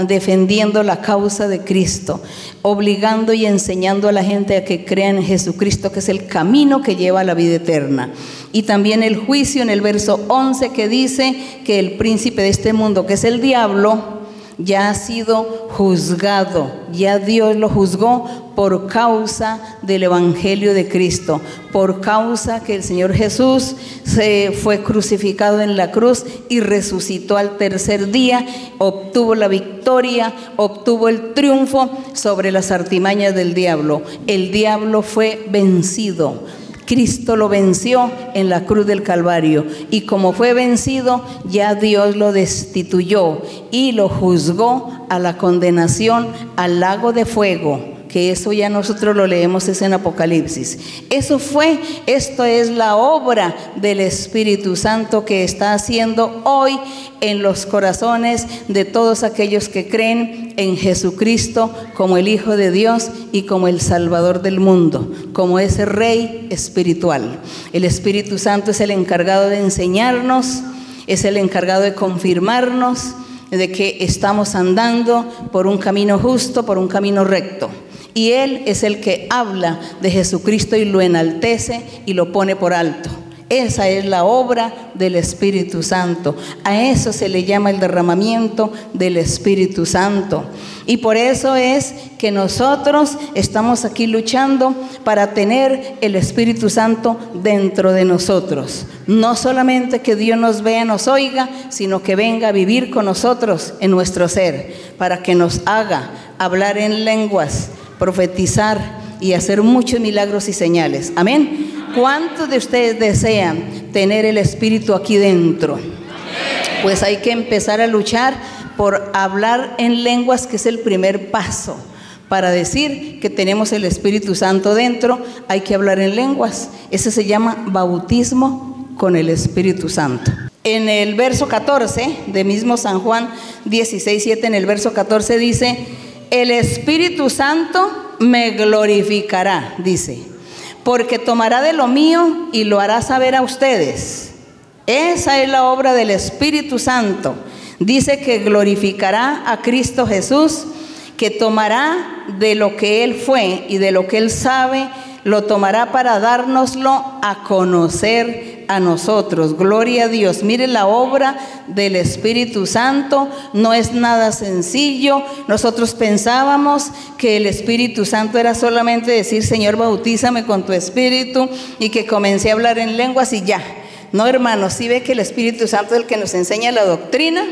defendiendo la causa de Cristo, obligando y enseñando a la gente a que crea en Jesucristo, que es el camino que lleva a la vida eterna. Y también el juicio en el verso 11 que dice que el príncipe de este mundo, que es el diablo, ya ha sido juzgado, ya Dios lo juzgó por causa del Evangelio de Cristo, por causa que el Señor Jesús se fue crucificado en la cruz y resucitó al tercer día, obtuvo la victoria, obtuvo el triunfo sobre las artimañas del diablo. El diablo fue vencido Cristo lo venció en la cruz del Calvario. Y como fue vencido, ya Dios lo destituyó y lo juzgó a la condenación al lago de fuego que eso ya nosotros lo leemos es en Apocalipsis. Eso fue, esto es la obra del Espíritu Santo que está haciendo hoy en los corazones de todos aquellos que creen en Jesucristo como el Hijo de Dios y como el Salvador del mundo, como ese Rey espiritual. El Espíritu Santo es el encargado de enseñarnos, es el encargado de confirmarnos de que estamos andando por un camino justo, por un camino recto. Y Él es el que habla de Jesucristo y lo enaltece y lo pone por alto. Esa es la obra del Espíritu Santo. A eso se le llama el derramamiento del Espíritu Santo. Y por eso es que nosotros estamos aquí luchando para tener el Espíritu Santo dentro de nosotros. No solamente que Dios nos vea, nos oiga, sino que venga a vivir con nosotros en nuestro ser, para que nos haga hablar en lenguas, profetizar y hacer muchos milagros y señales. Amén. ¿Cuántos de ustedes desean tener el Espíritu aquí dentro? Pues hay que empezar a luchar por hablar en lenguas, que es el primer paso. Para decir que tenemos el Espíritu Santo dentro, hay que hablar en lenguas. Ese se llama bautismo con el Espíritu Santo. En el verso 14 de mismo San Juan 16, 7, en el verso 14 dice, el Espíritu Santo me glorificará, dice, porque tomará de lo mío y lo hará saber a ustedes. Esa es la obra del Espíritu Santo. Dice que glorificará a Cristo Jesús, que tomará de lo que Él fue y de lo que Él sabe, lo tomará para dárnoslo a conocer a nosotros. Gloria a Dios. Mire la obra del Espíritu Santo. No es nada sencillo. Nosotros pensábamos que el Espíritu Santo era solamente decir, Señor, bautízame con tu Espíritu y que comencé a hablar en lenguas y ya. No, hermanos, si ve que el Espíritu Santo es el que nos enseña la doctrina.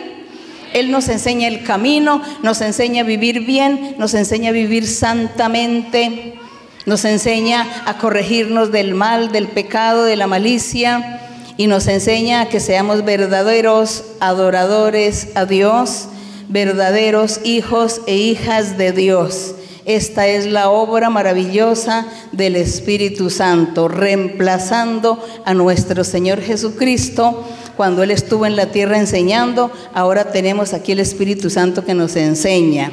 Él nos enseña el camino, nos enseña a vivir bien, nos enseña a vivir santamente. Nos enseña a corregirnos del mal, del pecado, de la malicia y nos enseña a que seamos verdaderos adoradores a Dios, verdaderos hijos e hijas de Dios. Esta es la obra maravillosa del Espíritu Santo, reemplazando a nuestro Señor Jesucristo. Cuando Él estuvo en la tierra enseñando, ahora tenemos aquí el Espíritu Santo que nos enseña.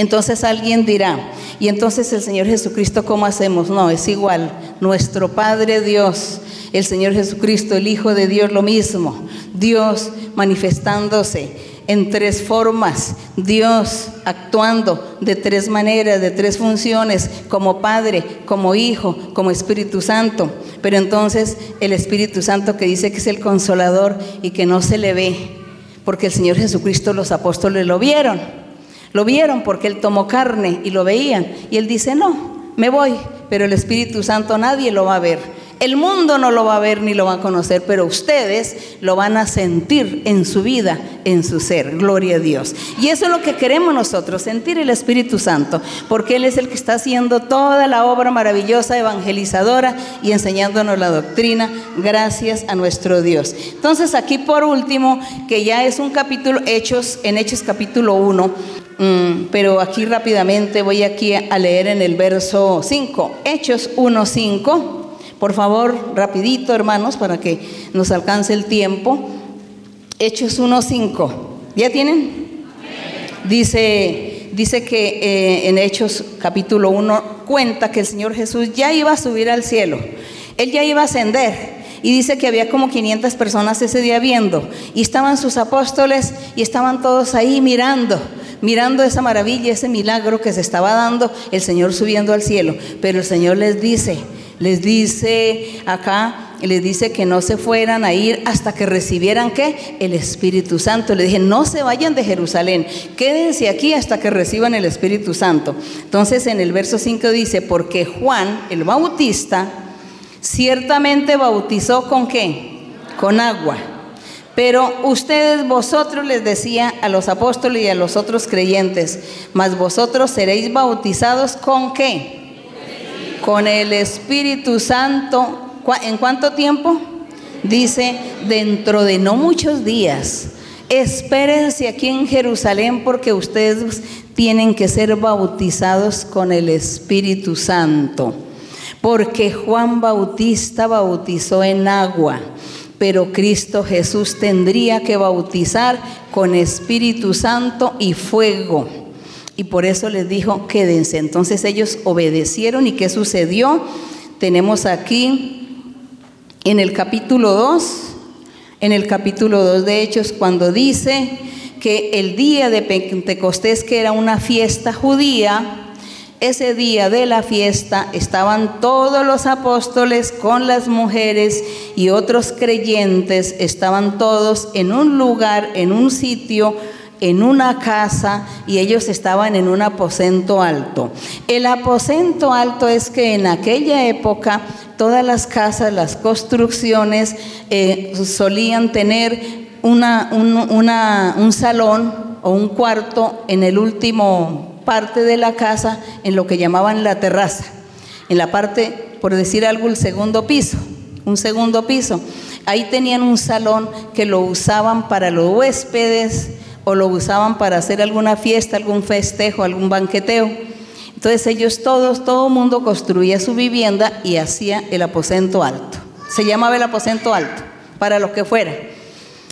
Entonces alguien dirá, ¿y entonces el Señor Jesucristo cómo hacemos? No, es igual. Nuestro Padre Dios, el Señor Jesucristo, el Hijo de Dios, lo mismo. Dios manifestándose en tres formas, Dios actuando de tres maneras, de tres funciones, como Padre, como Hijo, como Espíritu Santo. Pero entonces el Espíritu Santo que dice que es el consolador y que no se le ve, porque el Señor Jesucristo los apóstoles lo vieron. Lo vieron porque Él tomó carne y lo veían. Y Él dice, no, me voy, pero el Espíritu Santo nadie lo va a ver. El mundo no lo va a ver ni lo va a conocer, pero ustedes lo van a sentir en su vida, en su ser. Gloria a Dios. Y eso es lo que queremos nosotros, sentir el Espíritu Santo, porque Él es el que está haciendo toda la obra maravillosa, evangelizadora y enseñándonos la doctrina, gracias a nuestro Dios. Entonces aquí por último, que ya es un capítulo, Hechos, en Hechos capítulo 1, Mm, pero aquí rápidamente voy aquí a leer en el verso 5, Hechos 1.5. Por favor, rapidito hermanos, para que nos alcance el tiempo. Hechos 1.5. ¿Ya tienen? Dice, dice que eh, en Hechos capítulo 1 cuenta que el Señor Jesús ya iba a subir al cielo. Él ya iba a ascender. Y dice que había como 500 personas ese día viendo. Y estaban sus apóstoles y estaban todos ahí mirando mirando esa maravilla, ese milagro que se estaba dando, el Señor subiendo al cielo. Pero el Señor les dice, les dice acá, les dice que no se fueran a ir hasta que recibieran qué? El Espíritu Santo. Le dije, no se vayan de Jerusalén, quédense aquí hasta que reciban el Espíritu Santo. Entonces en el verso 5 dice, porque Juan, el bautista, ciertamente bautizó con qué? Con agua. Pero ustedes, vosotros les decía a los apóstoles y a los otros creyentes, mas vosotros seréis bautizados con qué? Con el Espíritu Santo. ¿En cuánto tiempo? Dice, dentro de no muchos días. Espérense aquí en Jerusalén porque ustedes tienen que ser bautizados con el Espíritu Santo. Porque Juan Bautista bautizó en agua pero Cristo Jesús tendría que bautizar con Espíritu Santo y fuego. Y por eso les dijo, quédense. Entonces ellos obedecieron y ¿qué sucedió? Tenemos aquí en el capítulo 2, en el capítulo 2 de Hechos, cuando dice que el día de Pentecostés, que era una fiesta judía, ese día de la fiesta estaban todos los apóstoles con las mujeres y otros creyentes, estaban todos en un lugar, en un sitio, en una casa y ellos estaban en un aposento alto. El aposento alto es que en aquella época todas las casas, las construcciones eh, solían tener una, un salón o un cuarto en el último parte de la casa en lo que llamaban la terraza, en la parte, por decir algo, el segundo piso, un segundo piso. Ahí tenían un salón que lo usaban para los huéspedes o lo usaban para hacer alguna fiesta, algún festejo, algún banqueteo. Entonces ellos todos, todo mundo construía su vivienda y hacía el aposento alto. Se llamaba el aposento alto, para lo que fuera.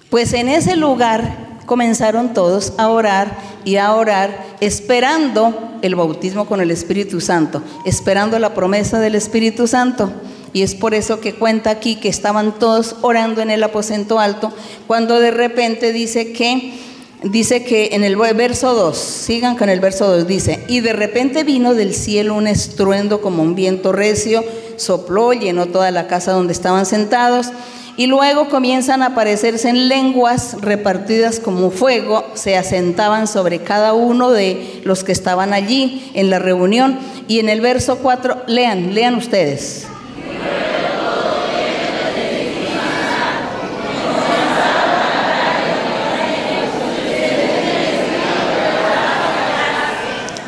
Pues en ese lugar comenzaron todos a orar y a orar esperando el bautismo con el Espíritu Santo, esperando la promesa del Espíritu Santo. Y es por eso que cuenta aquí que estaban todos orando en el aposento alto, cuando de repente dice que, dice que en el verso 2, sigan con el verso 2, dice, y de repente vino del cielo un estruendo como un viento recio, sopló, llenó toda la casa donde estaban sentados y luego comienzan a aparecerse en lenguas repartidas como fuego, se asentaban sobre cada uno de los que estaban allí en la reunión. Y en el verso 4, lean, lean ustedes.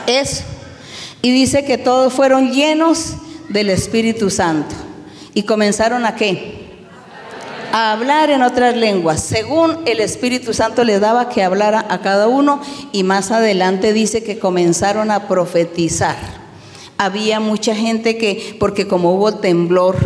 Eso. Y dice que todos fueron llenos del Espíritu Santo. ¿Y comenzaron a qué? A hablar en otras lenguas, según el Espíritu Santo le daba que hablara a cada uno y más adelante dice que comenzaron a profetizar. Había mucha gente que, porque como hubo temblor,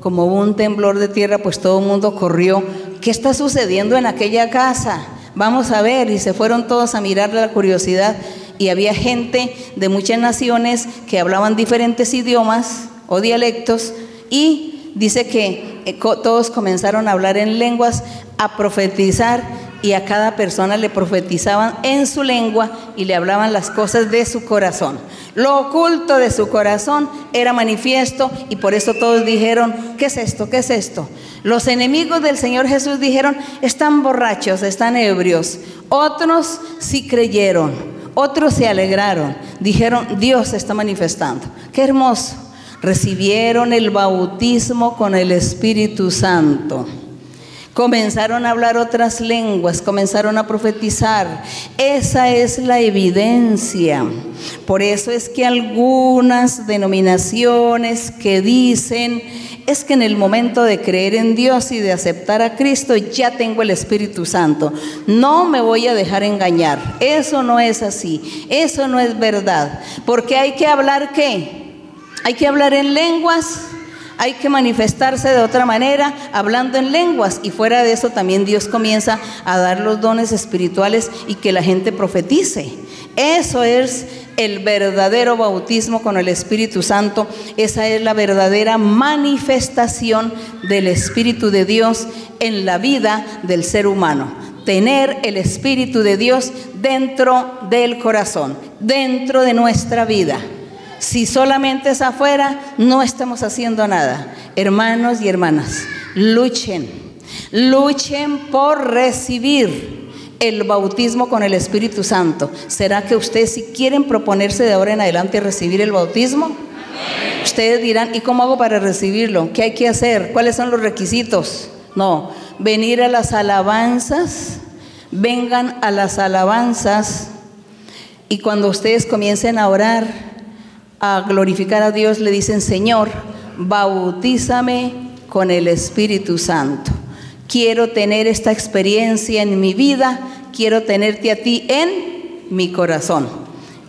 como hubo un temblor de tierra, pues todo el mundo corrió. ¿Qué está sucediendo en aquella casa? Vamos a ver, y se fueron todos a mirar la curiosidad. Y había gente de muchas naciones que hablaban diferentes idiomas o dialectos y dice que todos comenzaron a hablar en lenguas, a profetizar y a cada persona le profetizaban en su lengua y le hablaban las cosas de su corazón. Lo oculto de su corazón era manifiesto y por eso todos dijeron, ¿qué es esto? ¿Qué es esto? Los enemigos del Señor Jesús dijeron, están borrachos, están ebrios. Otros sí creyeron, otros se alegraron, dijeron, Dios está manifestando. Qué hermoso recibieron el bautismo con el Espíritu Santo. Comenzaron a hablar otras lenguas, comenzaron a profetizar. Esa es la evidencia. Por eso es que algunas denominaciones que dicen es que en el momento de creer en Dios y de aceptar a Cristo ya tengo el Espíritu Santo. No me voy a dejar engañar. Eso no es así. Eso no es verdad. Porque hay que hablar qué? Hay que hablar en lenguas hay que manifestarse de otra manera, hablando en lenguas. Y fuera de eso también Dios comienza a dar los dones espirituales y que la gente profetice. Eso es el verdadero bautismo con el Espíritu Santo. Esa es la verdadera manifestación del Espíritu de Dios en la vida del ser humano. Tener el Espíritu de Dios dentro del corazón, dentro de nuestra vida. Si solamente es afuera, no estamos haciendo nada. Hermanos y hermanas, luchen, luchen por recibir el bautismo con el Espíritu Santo. ¿Será que ustedes si quieren proponerse de ahora en adelante recibir el bautismo? Ustedes dirán, ¿y cómo hago para recibirlo? ¿Qué hay que hacer? ¿Cuáles son los requisitos? No, venir a las alabanzas, vengan a las alabanzas y cuando ustedes comiencen a orar, a glorificar a Dios, le dicen, Señor, bautízame con el Espíritu Santo. Quiero tener esta experiencia en mi vida, quiero tenerte a ti en mi corazón.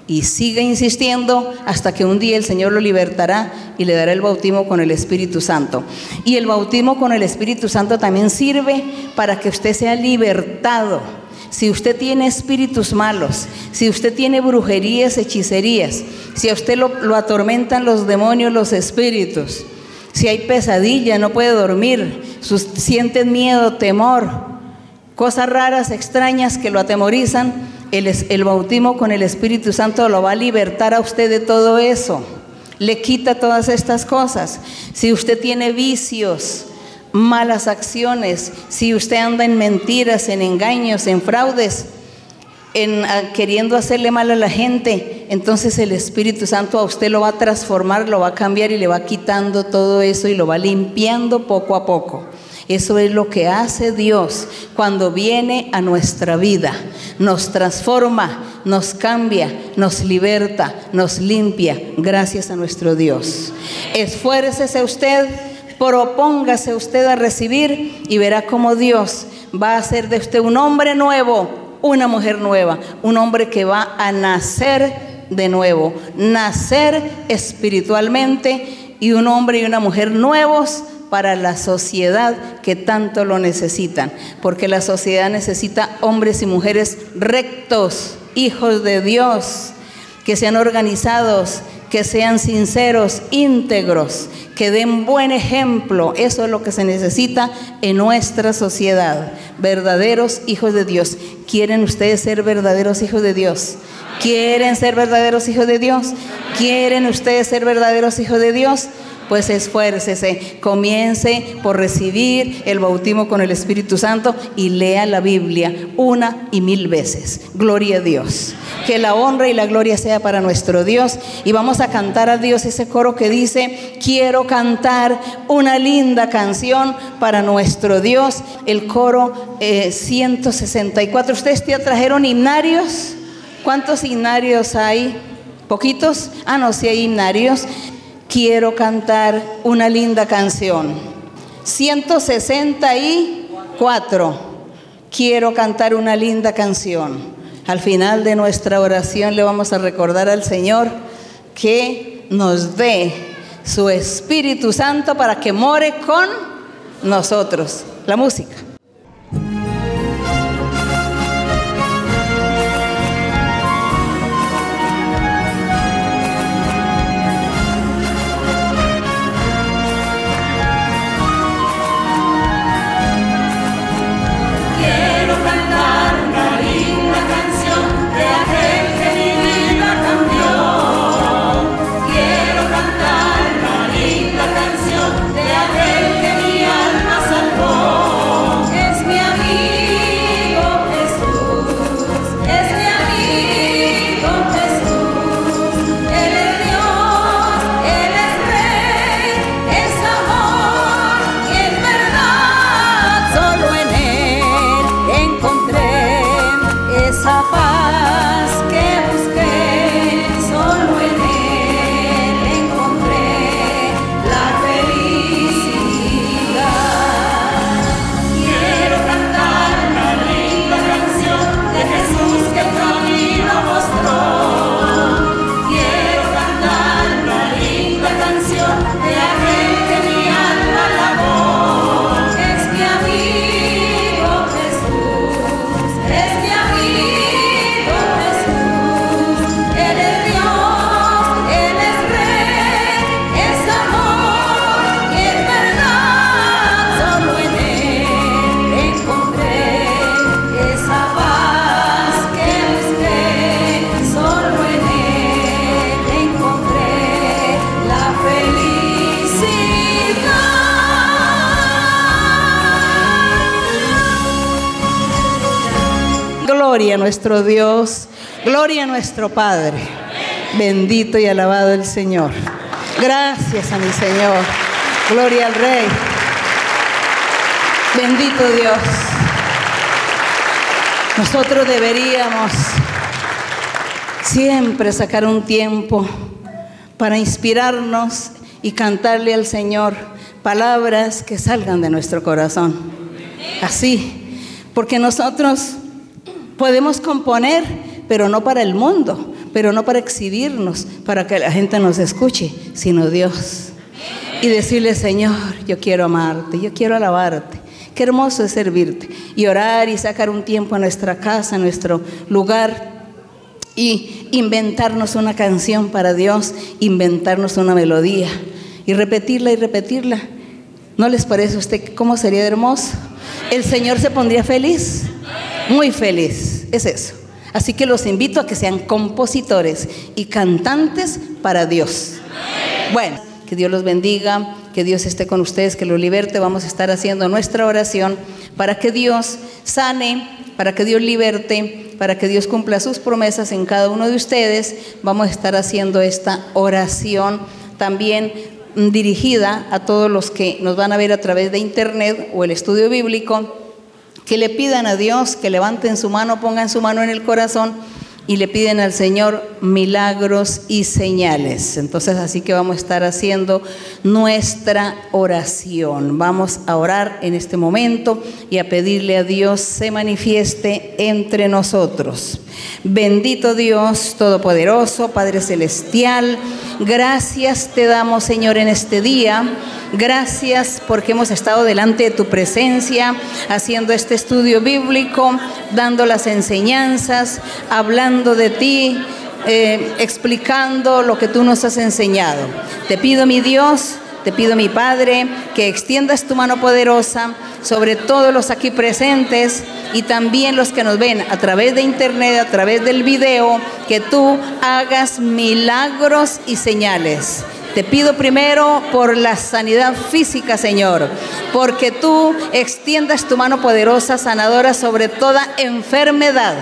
Y sigue insistiendo hasta que un día el Señor lo libertará y le dará el bautismo con el Espíritu Santo. Y el bautismo con el Espíritu Santo también sirve para que usted sea libertado si usted tiene espíritus malos, si usted tiene brujerías, hechicerías, si a usted lo, atormentan los demonios, los espíritus, si hay pesadilla, no puede dormir, siente miedo, temor, cosas raras, extrañas que lo atemorizan, el bautismo con el Espíritu Santo lo va a libertar a usted de todo eso. Le quita todas estas cosas. Si usted tiene vicios, malas acciones, si usted anda en mentiras, en engaños, en fraudes, en ah, queriendo hacerle mal a la gente, entonces el Espíritu Santo a usted lo va a transformar, lo va a cambiar y le va quitando todo eso y lo va limpiando poco a poco. Eso es lo que hace Dios cuando viene a nuestra vida. Nos transforma, nos cambia, nos liberta, nos limpia, gracias a nuestro Dios. Esfuércese usted propóngase usted a recibir y verá cómo Dios va a hacer de usted un hombre nuevo, una mujer nueva, un hombre que va a nacer de nuevo, nacer espiritualmente y un hombre y una mujer nuevos para la sociedad que tanto lo necesitan, porque la sociedad necesita hombres y mujeres rectos, hijos de Dios, que sean organizados, que sean sinceros, íntegros, que den buen ejemplo. Eso es lo que se necesita en nuestra sociedad. Verdaderos hijos de Dios. ¿Quieren ustedes ser verdaderos hijos de Dios? ¿Quieren ser verdaderos hijos de Dios? ¿Quieren ustedes ser verdaderos hijos de Dios? pues esfuércese, comience por recibir el bautismo con el Espíritu Santo y lea la Biblia una y mil veces. Gloria a Dios. Que la honra y la gloria sea para nuestro Dios. Y vamos a cantar a Dios ese coro que dice, quiero cantar una linda canción para nuestro Dios. El coro 164. Eh, ¿Ustedes ya trajeron himnarios? ¿Cuántos himnarios hay? ¿Poquitos? Ah, no, sí hay himnarios quiero cantar una linda canción. 164. Quiero cantar una linda canción. Al final de nuestra oración le vamos a recordar al Señor que nos dé su Espíritu Santo para que more con nosotros. La música. Dios, gloria a nuestro Padre. Bendito y alabado el Señor. Gracias a mi Señor. Gloria al Rey. Bendito Dios. Nosotros deberíamos siempre sacar un tiempo para inspirarnos y cantarle al Señor palabras que salgan de nuestro corazón. Así, porque nosotros podemos componer, pero no para el mundo, pero no para exhibirnos, para que la gente nos escuche, sino Dios. Y decirle, Señor, yo quiero amarte, yo quiero alabarte. Qué hermoso es servirte. Y orar y sacar un tiempo a nuestra casa, a nuestro lugar. Y inventarnos una canción para Dios, inventarnos una melodía. Y repetirla y repetirla. ¿No les parece a usted cómo sería hermoso? El Señor se pondría feliz, muy feliz. Es eso. Así que los invito a que sean compositores y cantantes para Dios. Bueno, que Dios los bendiga, que Dios esté con ustedes, que los liberte. Vamos a estar haciendo nuestra oración para que Dios sane, para que Dios liberte, para que Dios cumpla sus promesas en cada uno de ustedes. Vamos a estar haciendo esta oración también dirigida a todos los que nos van a ver a través de internet o el estudio bíblico que le pidan a Dios, que levanten su mano, pongan su mano en el corazón y le piden al Señor milagros y señales. Entonces así que vamos a estar haciendo nuestra oración. Vamos a orar en este momento y a pedirle a Dios se manifieste entre nosotros. Bendito Dios Todopoderoso, Padre Celestial, gracias te damos Señor en este día. Gracias porque hemos estado delante de tu presencia, haciendo este estudio bíblico, dando las enseñanzas, hablando de ti, eh, explicando lo que tú nos has enseñado. Te pido, mi Dios, te pido, mi Padre, que extiendas tu mano poderosa sobre todos los aquí presentes y también los que nos ven a través de internet, a través del video, que tú hagas milagros y señales te pido primero por la sanidad física, Señor, porque tú extiendas tu mano poderosa, sanadora sobre toda enfermedad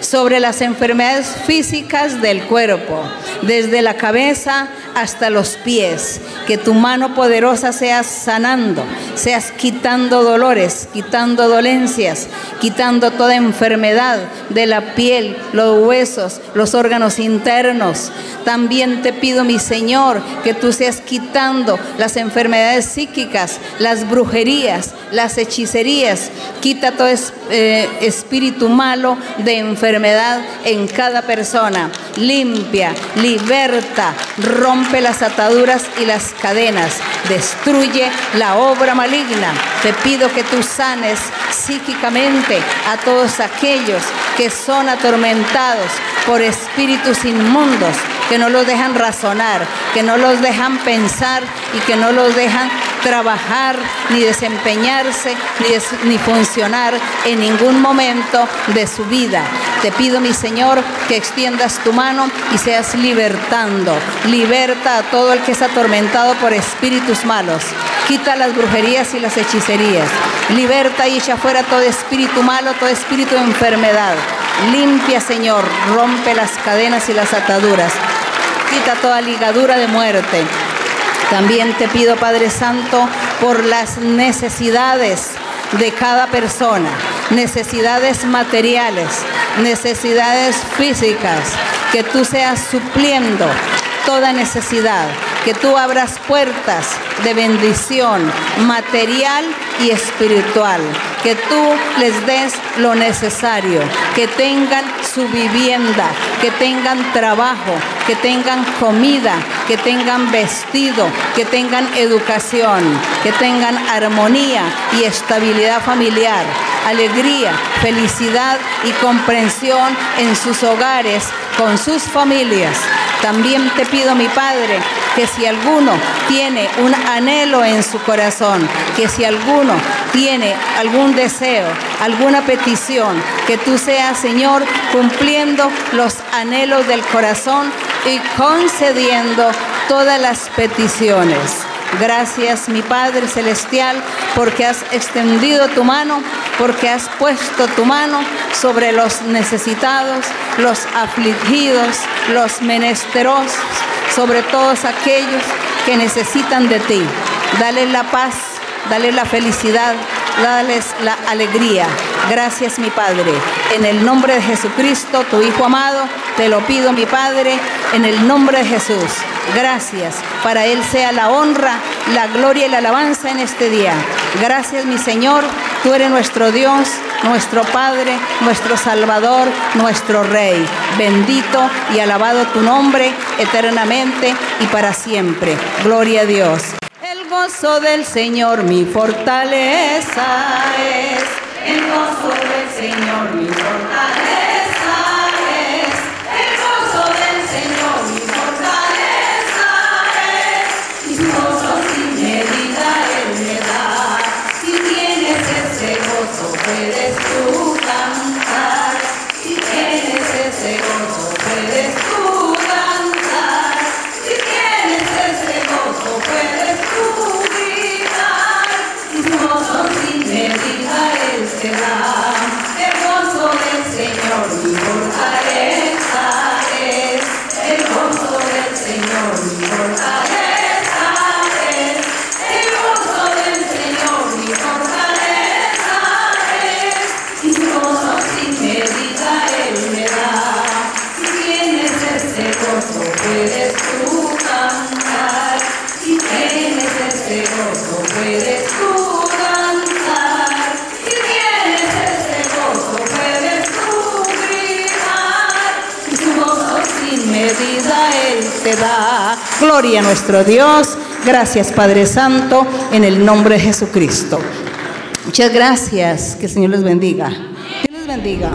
sobre las enfermedades físicas del cuerpo, desde la cabeza hasta los pies. Que tu mano poderosa seas sanando, seas quitando dolores, quitando dolencias, quitando toda enfermedad de la piel, los huesos, los órganos internos. También te pido, mi Señor, que tú seas quitando las enfermedades psíquicas, las brujerías, las hechicerías. Quita todo eh, espíritu malo de enfermedad en cada persona. Limpia, liberta, rompe las ataduras y las cadenas. Destruye la obra maligna. Te pido que tú sanes psíquicamente a todos aquellos que son atormentados por espíritus inmundos, que no los dejan razonar, que no los dejan pensar y que no los dejan trabajar, ni desempeñarse, ni, ni, funcionar en ningún momento de su vida. Te pido, mi Señor, que extiendas tu mano y seas libertando. Liberta a todo el que es atormentado por espíritus malos. Quita las brujerías y las hechicerías. Liberta y echa fuera todo espíritu malo, todo espíritu de enfermedad. Limpia, Señor, rompe las cadenas y las ataduras. Quita toda ligadura de muerte. También te pido, Padre Santo, por las necesidades de cada persona, necesidades materiales, necesidades físicas, que tú seas supliendo toda necesidad, que tú abras puertas de bendición material y espiritual, que tú les des lo necesario, que tengan su vivienda, que tengan trabajo, que tengan comida, que tengan vestido, que tengan educación, que tengan armonía y estabilidad familiar, alegría, felicidad y comprensión en sus hogares, con sus familias. También te pido, mi Padre, que si alguno tiene un anhelo en su corazón, que si alguno tiene algún deseo, alguna petición, que tú seas, Señor, cumpliendo los anhelos del corazón y concediendo todas las peticiones. Gracias, mi Padre Celestial, porque has extendido tu mano, porque has puesto tu mano sobre los necesitados, los afligidos, los menesterosos, sobre todos aquellos que necesitan de ti. Dale la paz, dale la felicidad, dales la alegría. Gracias, mi Padre. En el nombre de Jesucristo, tu Hijo amado, te lo pido, mi Padre, en el nombre de Jesús. Gracias. Para Él sea la honra, la gloria y la alabanza en este día. Gracias, mi Señor. Tú eres nuestro Dios, nuestro Padre, nuestro Salvador, nuestro Rey. Bendito y alabado tu nombre eternamente y para siempre. Gloria a Dios. Gozo del Señor mi fortaleza es. El gozo del Señor mi fortaleza te da. Gloria a nuestro Dios. Gracias Padre Santo en el nombre de Jesucristo. Muchas gracias. Que el Señor les bendiga. Les bendiga.